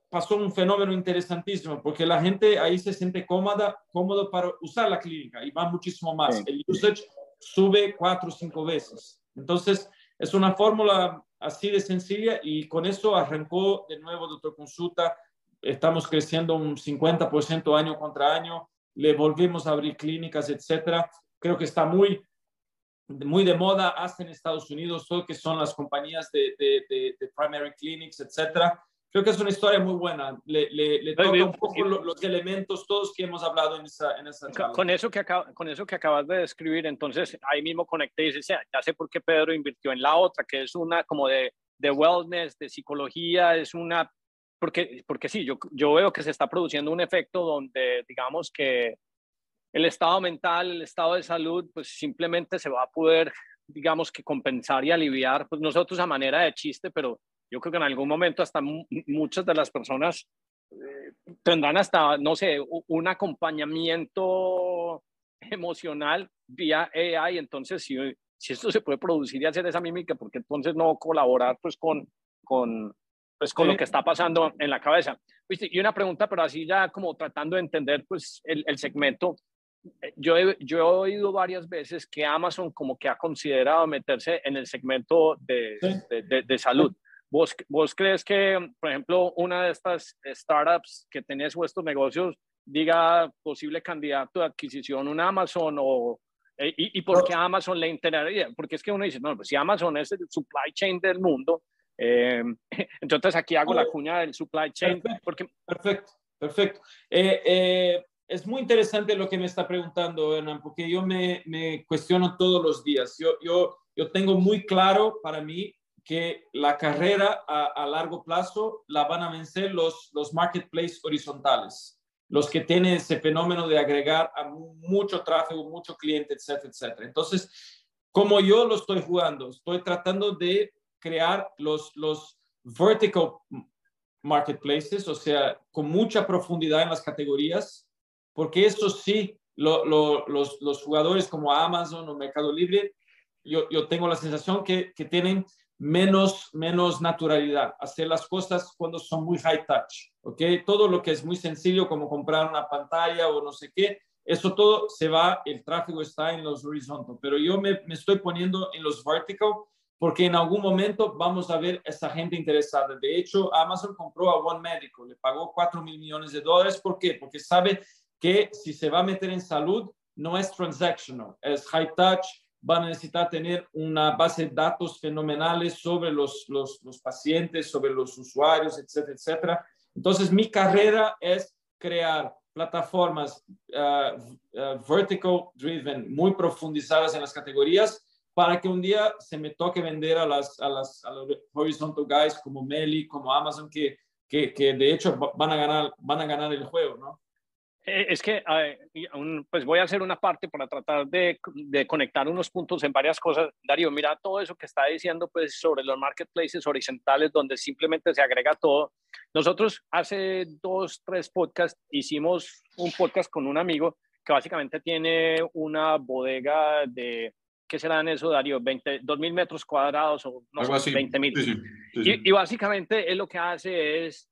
pasó un fenómeno interesantísimo, porque la gente ahí se siente cómoda, cómodo para usar la clínica y va muchísimo más. El usage sube cuatro o cinco veces. Entonces, es una fórmula así de sencilla y con eso arrancó de nuevo Doctor Consulta. Estamos creciendo un 50% año contra año. Le volvimos a abrir clínicas, etcétera. Creo que está muy, muy de moda hasta en Estados Unidos, todo que son las compañías de, de, de, de primary clinics, etcétera creo que es una historia muy buena. Le, le, toca un poco los elementos todos que hemos hablado en esa, en esa charla. Con eso, que acaba, con eso que acabas de describir, entonces ahí mismo conecté y dice, ya sé por qué Pedro invirtió en la otra, que es una como de, de wellness, de psicología, es una... Porque, porque sí, yo, yo veo que se está produciendo un efecto donde, digamos que el estado mental, el estado de salud, pues simplemente se va a poder, digamos que compensar y aliviar, pues nosotros a manera de chiste, pero yo creo que en algún momento hasta muchas de las personas eh, tendrán hasta, no sé, un acompañamiento emocional vía AI. Entonces, si, si esto se puede producir y hacer esa mímica, porque entonces no colaborar pues con, con, pues, con lo que está pasando en la cabeza? Y una pregunta, pero así ya como tratando de entender pues el, el segmento. Yo he, yo he oído varias veces que Amazon como que ha considerado meterse en el segmento de, de, de salud. ¿Vos, ¿Vos crees que, por ejemplo, una de estas startups que tenés vuestros negocios diga posible candidato de adquisición un Amazon o eh, y, y, por qué Amazon le interesaría? Porque es que uno dice, no, pues si Amazon es el supply chain del mundo, eh, entonces aquí hago la cuña del supply chain. Perfecto, porque... perfecto. perfecto. Eh, es muy interesante lo que me está preguntando, Hernán, porque yo me, me cuestiono todos los días. Yo, yo, yo tengo muy claro para mí que la carrera a, largo plazo la van a vencer los, los marketplaces horizontales, los que tienen ese fenómeno de agregar a mucho tráfico, mucho cliente, etcétera, etcétera. Entonces, como yo lo estoy jugando, estoy tratando de crear los, los vertical marketplaces, o sea, con mucha profundidad en las categorías, porque eso sí, los, los, jugadores como Amazon o Mercado Libre, yo, yo tengo la sensación que, que tienen menos, menos naturalidad, hacer las cosas cuando son muy high touch, ¿ok? Todo lo que es muy sencillo, como comprar una pantalla o no sé qué, eso todo se va, el tráfico está en los horizontales, pero yo me, me estoy poniendo en los vertical porque en algún momento vamos a ver esa gente interesada. De hecho, Amazon compró a One Medical, le pagó 4 mil millones de dólares. ¿Por qué? Porque sabe que si se va a meter en salud, no es transactional, es high touch, van a necesitar tener una base de datos fenomenales sobre los, los, los pacientes, sobre los usuarios, etcétera, etcétera. Entonces, mi carrera es crear plataformas uh, uh, vertical driven, muy profundizadas en las categorías, para que un día se me toque vender a, las, a, las, a los horizontal guys como Meli, como Amazon, que, que, que de hecho van a, ganar, van a ganar el juego, ¿no? Eh, es que pues voy a hacer una parte para tratar de, de, conectar unos puntos en varias cosas. Darío, mira todo eso que está diciendo pues, sobre los marketplaces horizontales donde simplemente se agrega todo. Nosotros hace dos, tres podcasts hicimos un podcast con un amigo que básicamente tiene una bodega de, ¿qué serán eso, Darío? 20, 2.000 metros cuadrados o no sé, 20 mil. y, y básicamente él lo que hace es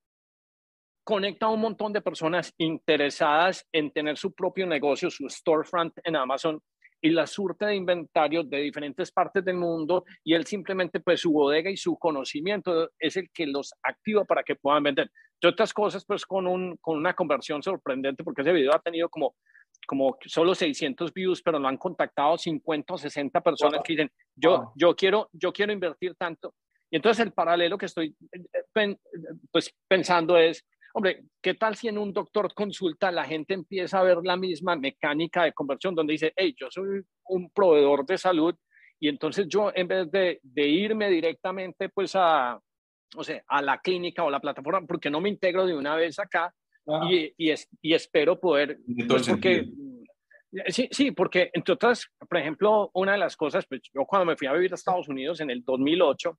conecta a un montón de personas interesadas en tener su propio negocio, su storefront en Amazon y la surte de inventarios de diferentes partes del mundo y él simplemente pues su bodega y su conocimiento es el que los activa para que puedan vender. De otras cosas pues con, un, con una conversión sorprendente porque ese video ha tenido como como solo 600 views, pero lo han contactado 50 o 60 personas que dicen, yo, yo, quiero, yo quiero invertir tanto. Y entonces el paralelo que estoy eh, pues, pensando es, Hombre, ¿qué tal si en un doctor consulta la gente empieza a ver la misma mecánica de conversión donde dice, hey, yo soy un proveedor de salud y entonces yo en vez de, de irme directamente pues a, o sea, a la clínica o la plataforma, porque no me integro de una vez acá y, y, es, y, espero poder, pues porque, sí, sí, porque entre otras, por ejemplo, una de las cosas, pues yo cuando me fui a vivir a Estados Unidos en el 2008,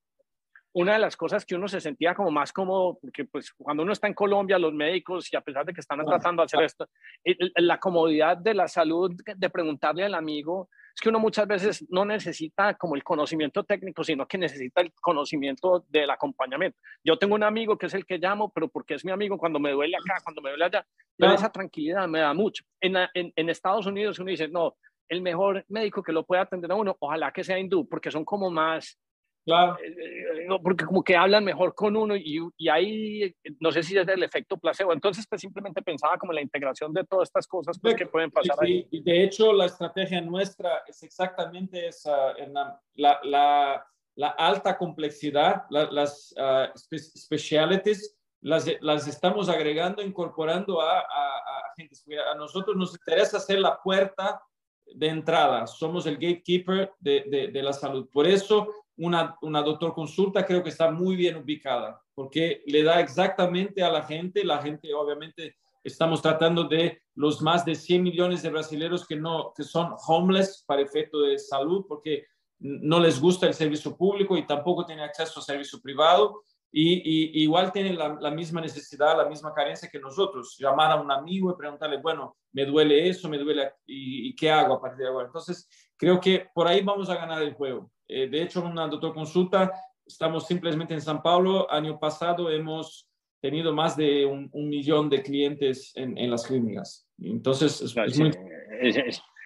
una de las cosas que uno se sentía como más cómodo, porque pues cuando uno está en Colombia, los médicos, y a pesar de que están tratando de hacer esto, la comodidad de la salud, de preguntarle al amigo, es que uno muchas veces no necesita como el conocimiento técnico, sino que necesita el conocimiento del acompañamiento. Yo tengo un amigo que es el que llamo, pero porque es mi amigo cuando me duele acá, cuando me duele allá, pero esa tranquilidad me da mucho. En, en, en Estados Unidos uno dice, no, el mejor médico que lo pueda atender a uno, ojalá que sea hindú, porque son como más Claro. Eh, eh, porque como que hablan mejor con uno y, y, ahí no sé si es el efecto placebo. Entonces, pues simplemente pensaba como la integración de todas estas cosas pues, que pueden pasar ahí. Y de hecho, la estrategia nuestra es exactamente esa, la, la, la, alta complejidad, las uh, specialities, las, las estamos agregando, incorporando a, a, a gente. A nosotros nos interesa hacer la puerta de entrada, somos el gatekeeper de, de, de la salud. Por eso una, una doctor consulta creo que está muy bien ubicada, porque le da exactamente a la gente, la gente obviamente estamos tratando de los más de 100 millones de brasileños que, no, que son homeless para efecto de salud, porque no les gusta el servicio público y tampoco tienen acceso al servicio privado. Y, igual tienen la, misma necesidad, la misma carencia que nosotros. Llamar a un amigo y preguntarle, bueno, me duele eso, me duele, y, y qué hago a partir de ahora. Entonces, creo que por ahí vamos a ganar el juego. Eh, de hecho, en una doctor consulta, estamos simplemente en San Paulo. Año pasado hemos tenido más de un, millón de clientes en, las clínicas. Entonces,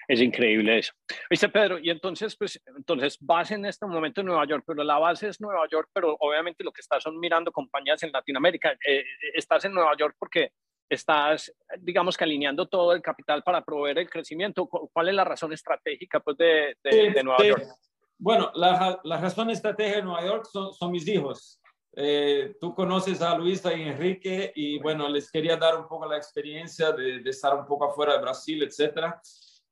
es, increíble eso. Viste, Pedro, y entonces, pues, entonces, base en este momento en Nueva York, pero la base es Nueva York, pero obviamente lo que estás son mirando compañías en Latinoamérica. Eh, estás en Nueva York porque estás, digamos que alineando todo el capital para proveer el crecimiento. ¿Cuál es la razón estratégica pues, de, de Nueva York? Bueno, la, la razón estratégica de Nueva York son, mis hijos. Eh, tú conoces a Luisa y Enrique y bueno, les quería dar un poco la experiencia de, de estar un poco afuera de Brasil, etcétera.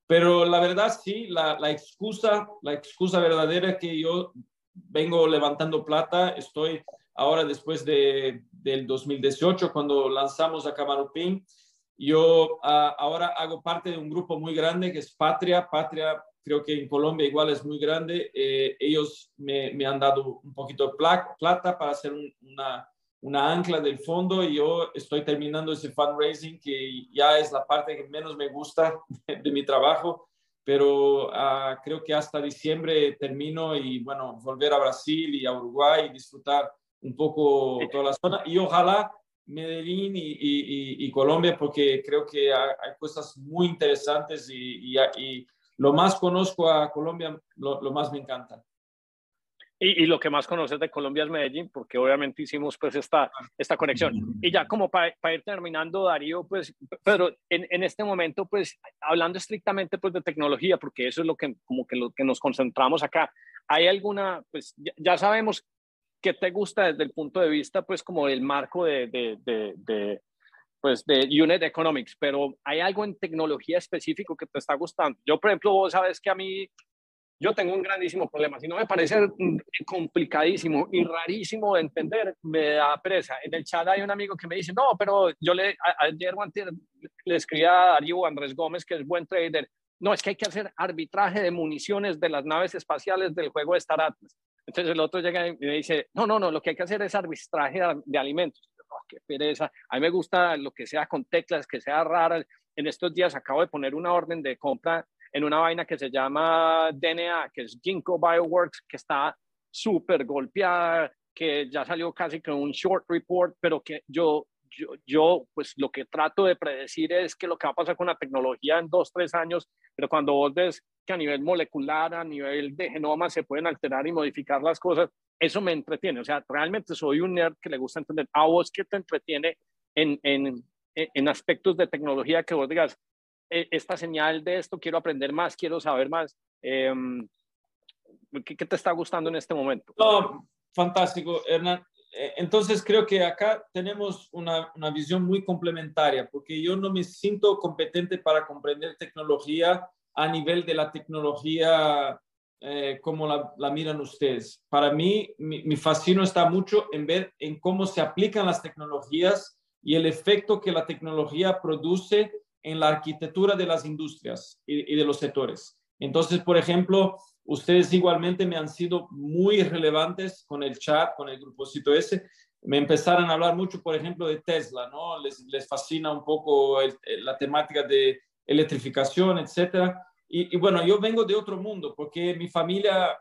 Pero la verdad sí, la, la, excusa, la excusa verdadera es que yo vengo levantando plata, estoy ahora después de, del 2018 cuando lanzamos a Camarupín, yo ah, ahora hago parte de un grupo muy grande que es Patria. Patria creo que en Colombia igual es muy grande. Eh, ellos me, me, han dado un poquito de plata para hacer una, una, ancla del fondo y yo estoy terminando ese fundraising que ya es la parte que menos me gusta de, mi trabajo, pero uh, creo que hasta diciembre termino y bueno, volver a Brasil y a Uruguay y disfrutar un poco toda la zona y ojalá Medellín y, y, y, Colombia porque creo que hay, hay cosas muy interesantes y, y lo más conozco a Colombia, lo, más me encanta. Y, lo que más conoces de Colombia es Medellín, porque obviamente hicimos pues esta, esta conexión. Y ya como para ir terminando, Darío, pues, Pedro, en, en, este momento, pues, hablando estrictamente pues de tecnología, porque eso es lo que, como que lo que nos concentramos acá, ¿hay alguna, pues, ya, sabemos qué te gusta desde el punto de vista, pues, como el marco de, de, de pues de unit economics, pero hay algo en tecnología específico que te está gustando. Yo, por ejemplo, vos sabes que a mí, yo tengo un grandísimo problema, si no me parece complicadísimo y rarísimo de entender, me da presa. En el chat hay un amigo que me dice, no, pero yo le, ayer le escribí a Darío Andrés Gómez, que es buen trader, no, es que hay que hacer arbitraje de municiones de las naves espaciales del juego de Star Atlas. Entonces el otro llega y me dice, no, no, no, lo que hay que hacer es arbitraje de alimentos. Oh, qué pereza. A mí me gusta lo que sea con teclas, que sea rara. En estos días acabo de poner una orden de compra en una vaina que se llama DNA, que es Ginkgo Bioworks, que está súper golpeada, que ya salió casi con un short report, pero que yo, yo, yo, pues lo que trato de predecir es que lo que va a pasar con la tecnología en dos, tres años, pero cuando vos ves que a nivel molecular, a nivel de genoma se pueden alterar y modificar las cosas, eso me entretiene. O sea, realmente soy un nerd que le gusta entender. ¿A vos qué te entretiene en, en, en aspectos de tecnología que vos digas, e, esta señal de esto, quiero aprender más, quiero saber más? Em, ¿qué, ¿qué, te está gustando en este momento? No, fantástico, Hernán. E, entonces creo que acá tenemos una, una visión muy complementaria, porque yo no me siento competente para comprender tecnología a nivel de la tecnología eh, como la, miran ustedes. Para mí, mi, fascino está mucho en ver en cómo se aplican las tecnologías y el efecto que la tecnología produce en la arquitectura de las industrias y, de los sectores. Entonces, por ejemplo, ustedes igualmente me han sido muy relevantes con el chat, con el grupocito ese. Me empezaron a hablar mucho, por ejemplo, de Tesla, ¿no? Les, les fascina un poco la temática de electrificación, etcétera. Y, y, bueno, yo vengo de otro mundo porque mi familia,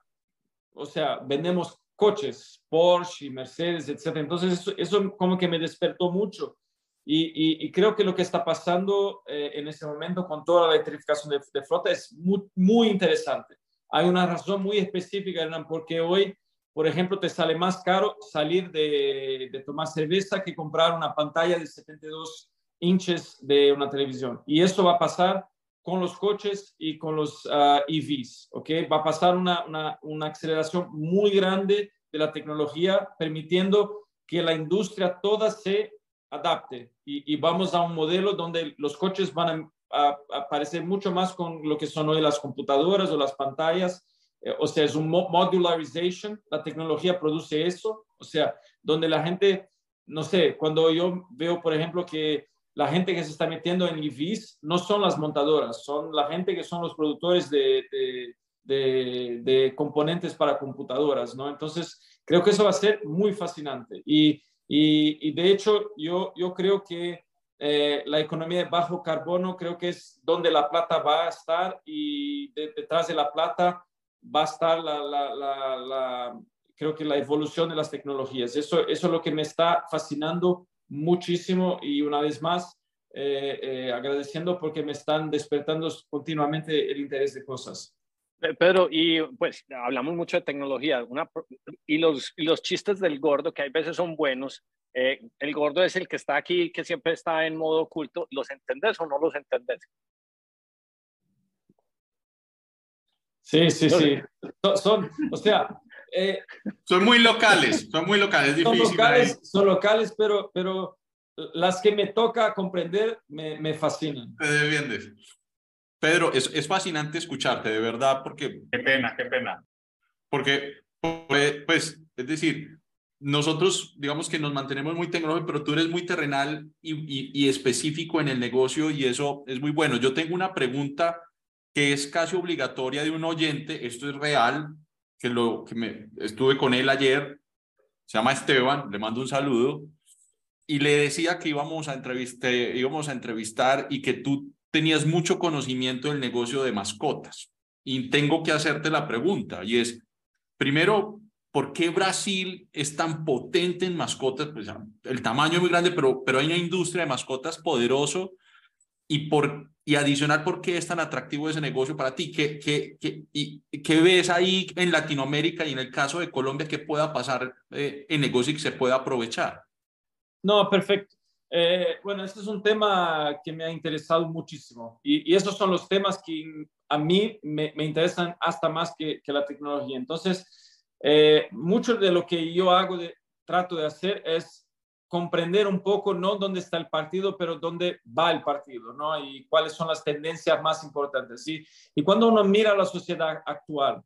o sea, vendemos coches, Porsche y Mercedes, etcétera. Entonces, eso, eso como que me despertó mucho. Y, y, creo que lo que está pasando eh, en este momento con toda la electrificación de, de, flota es muy, muy interesante. Hay una razón muy específica, Hernán, porque hoy, por ejemplo, te sale más caro salir de, de tomar cerveza que comprar una pantalla de 72 inches de una televisión. Y eso va a pasar con los coches y con los uh, EVs, ¿ok? Va a pasar una, una, una, aceleración muy grande de la tecnología, permitiendo que la industria toda se adapte. Y, y vamos a un modelo donde los coches van a, aparecer mucho más con lo que son hoy las computadoras o las pantallas, eh, o sea, es un modularization, la tecnología produce eso, o sea, donde la gente, no sé, cuando yo veo, por ejemplo, que la gente que se está metiendo en EVs no son las montadoras, son la gente que son los productores de, de, de, componentes para computadoras, ¿no? Entonces, creo que eso va a ser muy fascinante. Y, y, y de hecho, yo, yo creo que eh, la economía de bajo carbono creo que es donde la plata va a estar y detrás de la plata va a estar la, la, la, la, creo que la evolución de las tecnologías. Eso, eso es lo que me está fascinando muchísimo y una vez más eh, eh, agradeciendo porque me están despertando continuamente el interés de cosas. Pedro, y pues hablamos mucho de tecnología una, y, los, los chistes del gordo, que hay veces son buenos. Eh, el gordo es el que está aquí, que siempre está en modo oculto. ¿Los entendés o no los entendés? Sí, sí, sí. Son, o sea, eh, son muy locales, son muy locales, son Locales, son locales, pero, pero las que me toca comprender me, me fascinan. Te defiendes. Pedro, es, es, fascinante escucharte, de verdad, porque... Qué pena, qué pena. Porque, pues, pues, es decir, nosotros, digamos que nos mantenemos muy tecnológicos, pero tú eres muy terrenal y, y, y específico en el negocio y eso es muy bueno. Yo tengo una pregunta que es casi obligatoria de un oyente, esto es real, que, lo, que me, estuve con él ayer, se llama Esteban, le mando un saludo, y le decía que íbamos a, íbamos a entrevistar y que tú tenías mucho conocimiento del negocio de mascotas. Y tengo que hacerte la pregunta, y es, primero, ¿por qué Brasil es tan potente en mascotas? Pues el tamaño es muy grande, pero, pero hay una industria de mascotas poderoso y, por, y adicional, ¿por qué es tan atractivo ese negocio para ti? ¿Qué, qué, qué, y, qué ves ahí en Latinoamérica y en el caso de Colombia que pueda pasar eh, en negocio y que se pueda aprovechar? No, perfecto. Eh, bueno, este es un tema que me ha interesado muchísimo y, y estos son los temas que a mí me, interesan hasta más que, la tecnología. Entonces, eh, mucho de lo que yo hago, trato de hacer es comprender un poco no dónde está el partido, pero dónde va el partido, ¿no? Y cuáles son las tendencias más importantes, ¿sí? Y cuando uno mira la sociedad actual,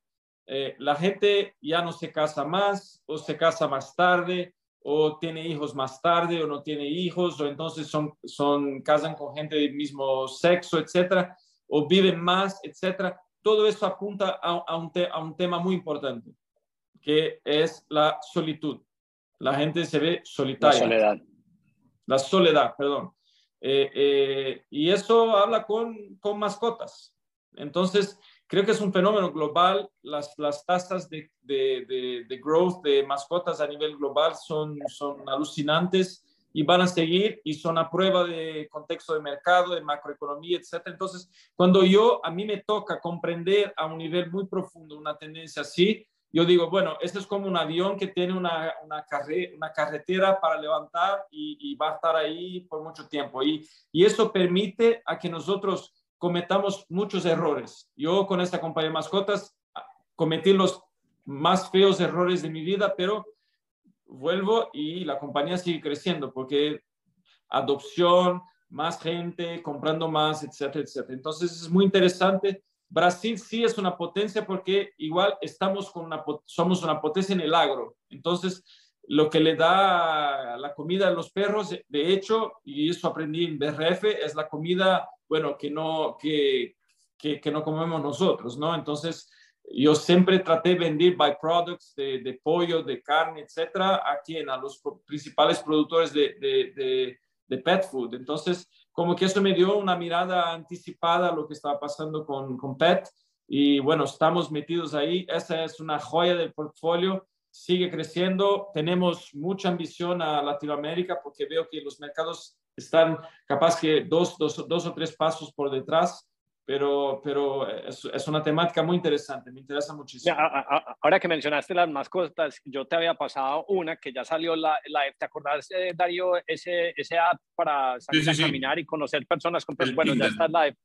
eh, la gente ya no se casa más o se casa más tarde o tiene hijos más tarde o no tiene hijos o entonces son, son casan con gente del mismo sexo, etcétera, o viven más, etcétera. Todo eso apunta a, a, un, te, a un tema muy importante, que es la solitud la gente se ve solitaria. La soledad. La soledad, perdón. Eh, eh, y eso habla con, con mascotas. Entonces, creo que es un fenómeno global. Las, las tasas de, de, de, growth de mascotas a nivel global son, son alucinantes y van a seguir y son a prueba de contexto de mercado, de macroeconomía, etc. Entonces, cuando yo, a mí me toca comprender a un nivel muy profundo una tendencia así, yo digo, bueno, esto es como un avión que tiene una, una, una carretera para levantar y, va a estar ahí por mucho tiempo. Y, y eso permite a que nosotros cometamos muchos errores. Yo con esta compañía de mascotas ah, cometí los más feos errores de mi vida, pero vuelvo y la compañía sigue creciendo porque adopción, más gente, comprando más, etcétera, etcétera. Entonces es muy interesante Brasil sí es una potencia porque igual estamos con una, somos una potencia en el agro. Entonces, lo que le da la comida a los perros, de hecho, y eso aprendí en BRF, es la comida, bueno, que no, que, que, que no comemos nosotros, ¿no? Entonces, yo siempre traté de vender byproducts de, de pollo, de carne, etcétera, aquí en a los principales productores de, de, de, pet food. Entonces, como que eso me dio una mirada anticipada a lo que estaba pasando con, con pet. Y bueno, estamos metidos ahí. Esa es una joya del portfolio. Sigue creciendo. Tenemos mucha ambición a Latinoamérica porque veo que los mercados están capaz que dos, dos, dos o tres pasos por detrás pero, pero es, es, una temática muy interesante, me interesa muchísimo. ahora que mencionaste las mascotas, yo te había pasado una que ya salió la, la ¿te acordás, eh, Darío, ese, ese app para salir a caminar y conocer personas con pues, Bueno, ya está la y,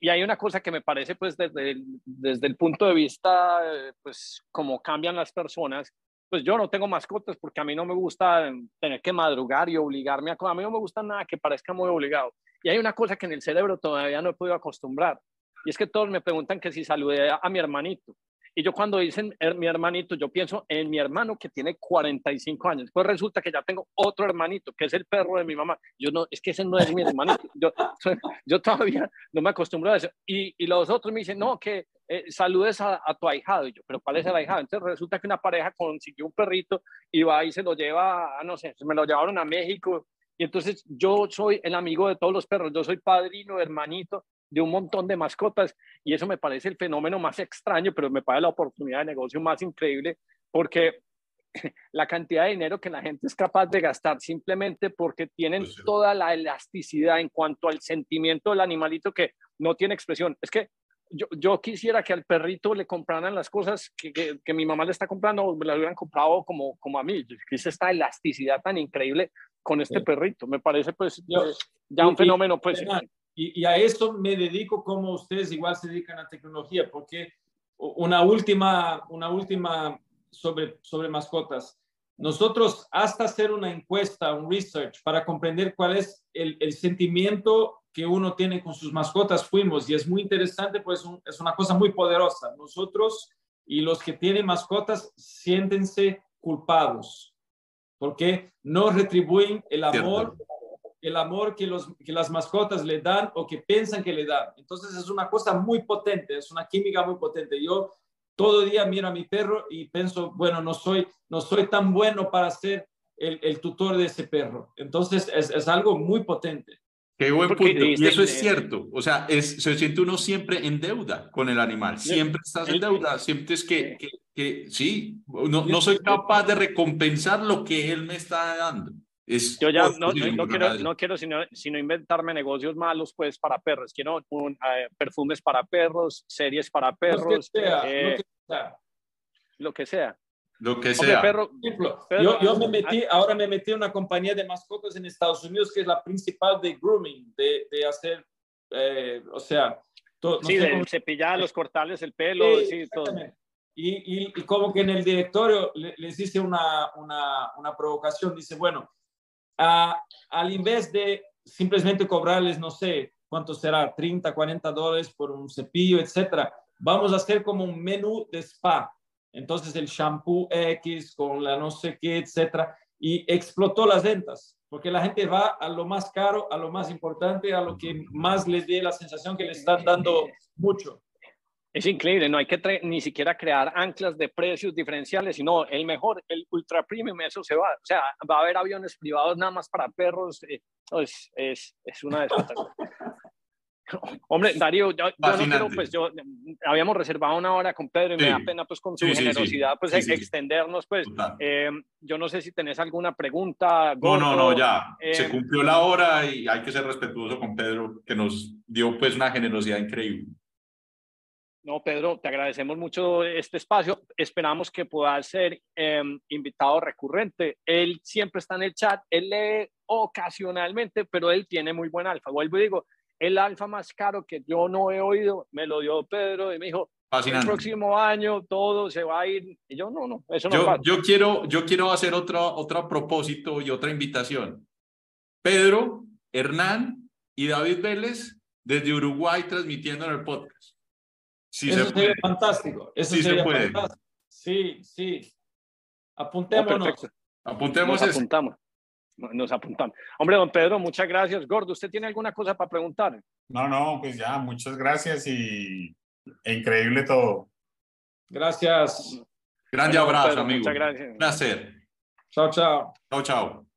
y, hay una cosa que me parece, pues, desde el, desde el punto de vista, eh, pues, cómo cambian las personas, pues yo no tengo mascotas porque a mí no me gusta tener que madrugar y obligarme a... A mí no me gusta nada que parezca muy obligado. Y hay una cosa que en el cerebro todavía no he podido acostumbrar, y es que todos me preguntan que si saludé a, mi hermanito. Y yo cuando dicen mi hermanito, yo pienso en mi hermano que tiene 45 años. Pues resulta que ya tengo otro hermanito, que es el perro de mi mamá. Yo no, es que ese no es mi hermanito. Yo, yo todavía no me acostumbro a eso. Y, y los otros me dicen, no, que eh, saludes a, a, tu ahijado. Y yo, pero ¿cuál es el ahijado? Entonces resulta que una pareja consiguió un perrito y va y se lo lleva, no sé, me lo llevaron a México y entonces yo soy el amigo de todos los perros, yo soy padrino, hermanito de un montón de mascotas y eso me parece el fenómeno más extraño, pero me parece la oportunidad de negocio más increíble porque la cantidad de dinero que la gente es capaz de gastar simplemente porque tienen pues toda la elasticidad en cuanto al sentimiento del animalito que no tiene expresión. Es que yo, yo quisiera que al perrito le compraran las cosas que, que, mi mamá le está comprando o me las hubieran comprado como, como a mí. Es esta elasticidad tan increíble con este perrito. Me parece pues eh, ya un fenómeno pues. Y, a esto me dedico como ustedes igual se dedican a tecnología, porque una última, una última sobre, sobre mascotas. Nosotros hasta hacer una encuesta, un research para comprender cuál es el, el sentimiento que uno tiene con sus mascotas, fuimos y es muy interesante, pues es una cosa muy poderosa. Nosotros y los que tienen mascotas siéntense culpados porque no retribuyen el amor, el amor que, los, que las mascotas le dan o que piensan que le dan. Entonces es una cosa muy potente, es una química muy potente. Yo todo día miro a mi perro y pienso, bueno, no soy, no soy tan bueno para ser el, el tutor de ese perro. Entonces es, es algo muy potente. Qué buen punto. Y eso es cierto. O sea, es, se siente uno siempre en deuda con el animal. Siempre estás en deuda. Siempre es que, que, que sí, no, no, soy capaz de recompensar lo que él me está dando. Es Yo ya no, no, quiero, no quiero sino, sino, inventarme negocios malos pues para perros. Quiero un, eh, perfumes para perros, series para perros. Lo que sea. Eh, lo que sea. Lo que sea. perro, yo, yo, me metí, ahora me metí en una compañía de mascotas en Estados Unidos que es la principal de grooming, de, de hacer, eh, o sea... Todo, sí, de cepillar los cortales, el pelo, sí, todo. Y, y, como que en el directorio les hice una, una, una provocación, dice, bueno, a, al invés de simplemente cobrarles, no sé, cuánto será, 30, 40 dólares por un cepillo, etcétera, vamos a hacer como un menú de spa entonces el shampoo X con la no sé qué, etcétera, y explotó las ventas, porque la gente va a lo más caro, a lo más importante, a lo que más les dé la sensación que le están dando mucho. Es increíble, no hay que ni siquiera crear anclas de precios diferenciales, sino el mejor, el ultra premium, eso se va. O sea, va a haber aviones privados nada más para perros. Eh, es, es, es una de esas Hombre, Darío, yo, no quiero, pues yo habíamos reservado una hora con Pedro y me da pena pues con su generosidad pues extendernos pues. Eh, yo no sé si tenés alguna pregunta. no, no, no, ya. Se eh, cumplió la hora y hay que ser respetuoso con Pedro que nos dio pues una generosidad increíble. No, Pedro, te agradecemos mucho este espacio. Esperamos que pueda ser em, invitado recurrente. Él siempre está en el chat, él lee ocasionalmente, pero él tiene muy buen alfa. Vuelvo y digo, el alfa más caro que yo no he oído, me lo dio Pedro y me dijo, el próximo año todo se va a ir. Y yo, no, no, eso no yo, yo quiero, yo quiero hacer otro, otro propósito y otra invitación. Pedro, Hernán y David Vélez desde Uruguay transmitiendo en el podcast. eso sería fantástico. Eso sí sería se puede. fantástico. Sí, sí. Apuntémonos. Apuntemos eso. Nos apuntamos. Hombre, don Pedro, muchas gracias. Gordo, ¿usted tiene alguna cosa para preguntar? No, no, pues ya, muchas gracias y increíble todo. Gracias. Grande abrazo, amigo. Muchas gracias. Un placer. Chao, chao. Chao, chao.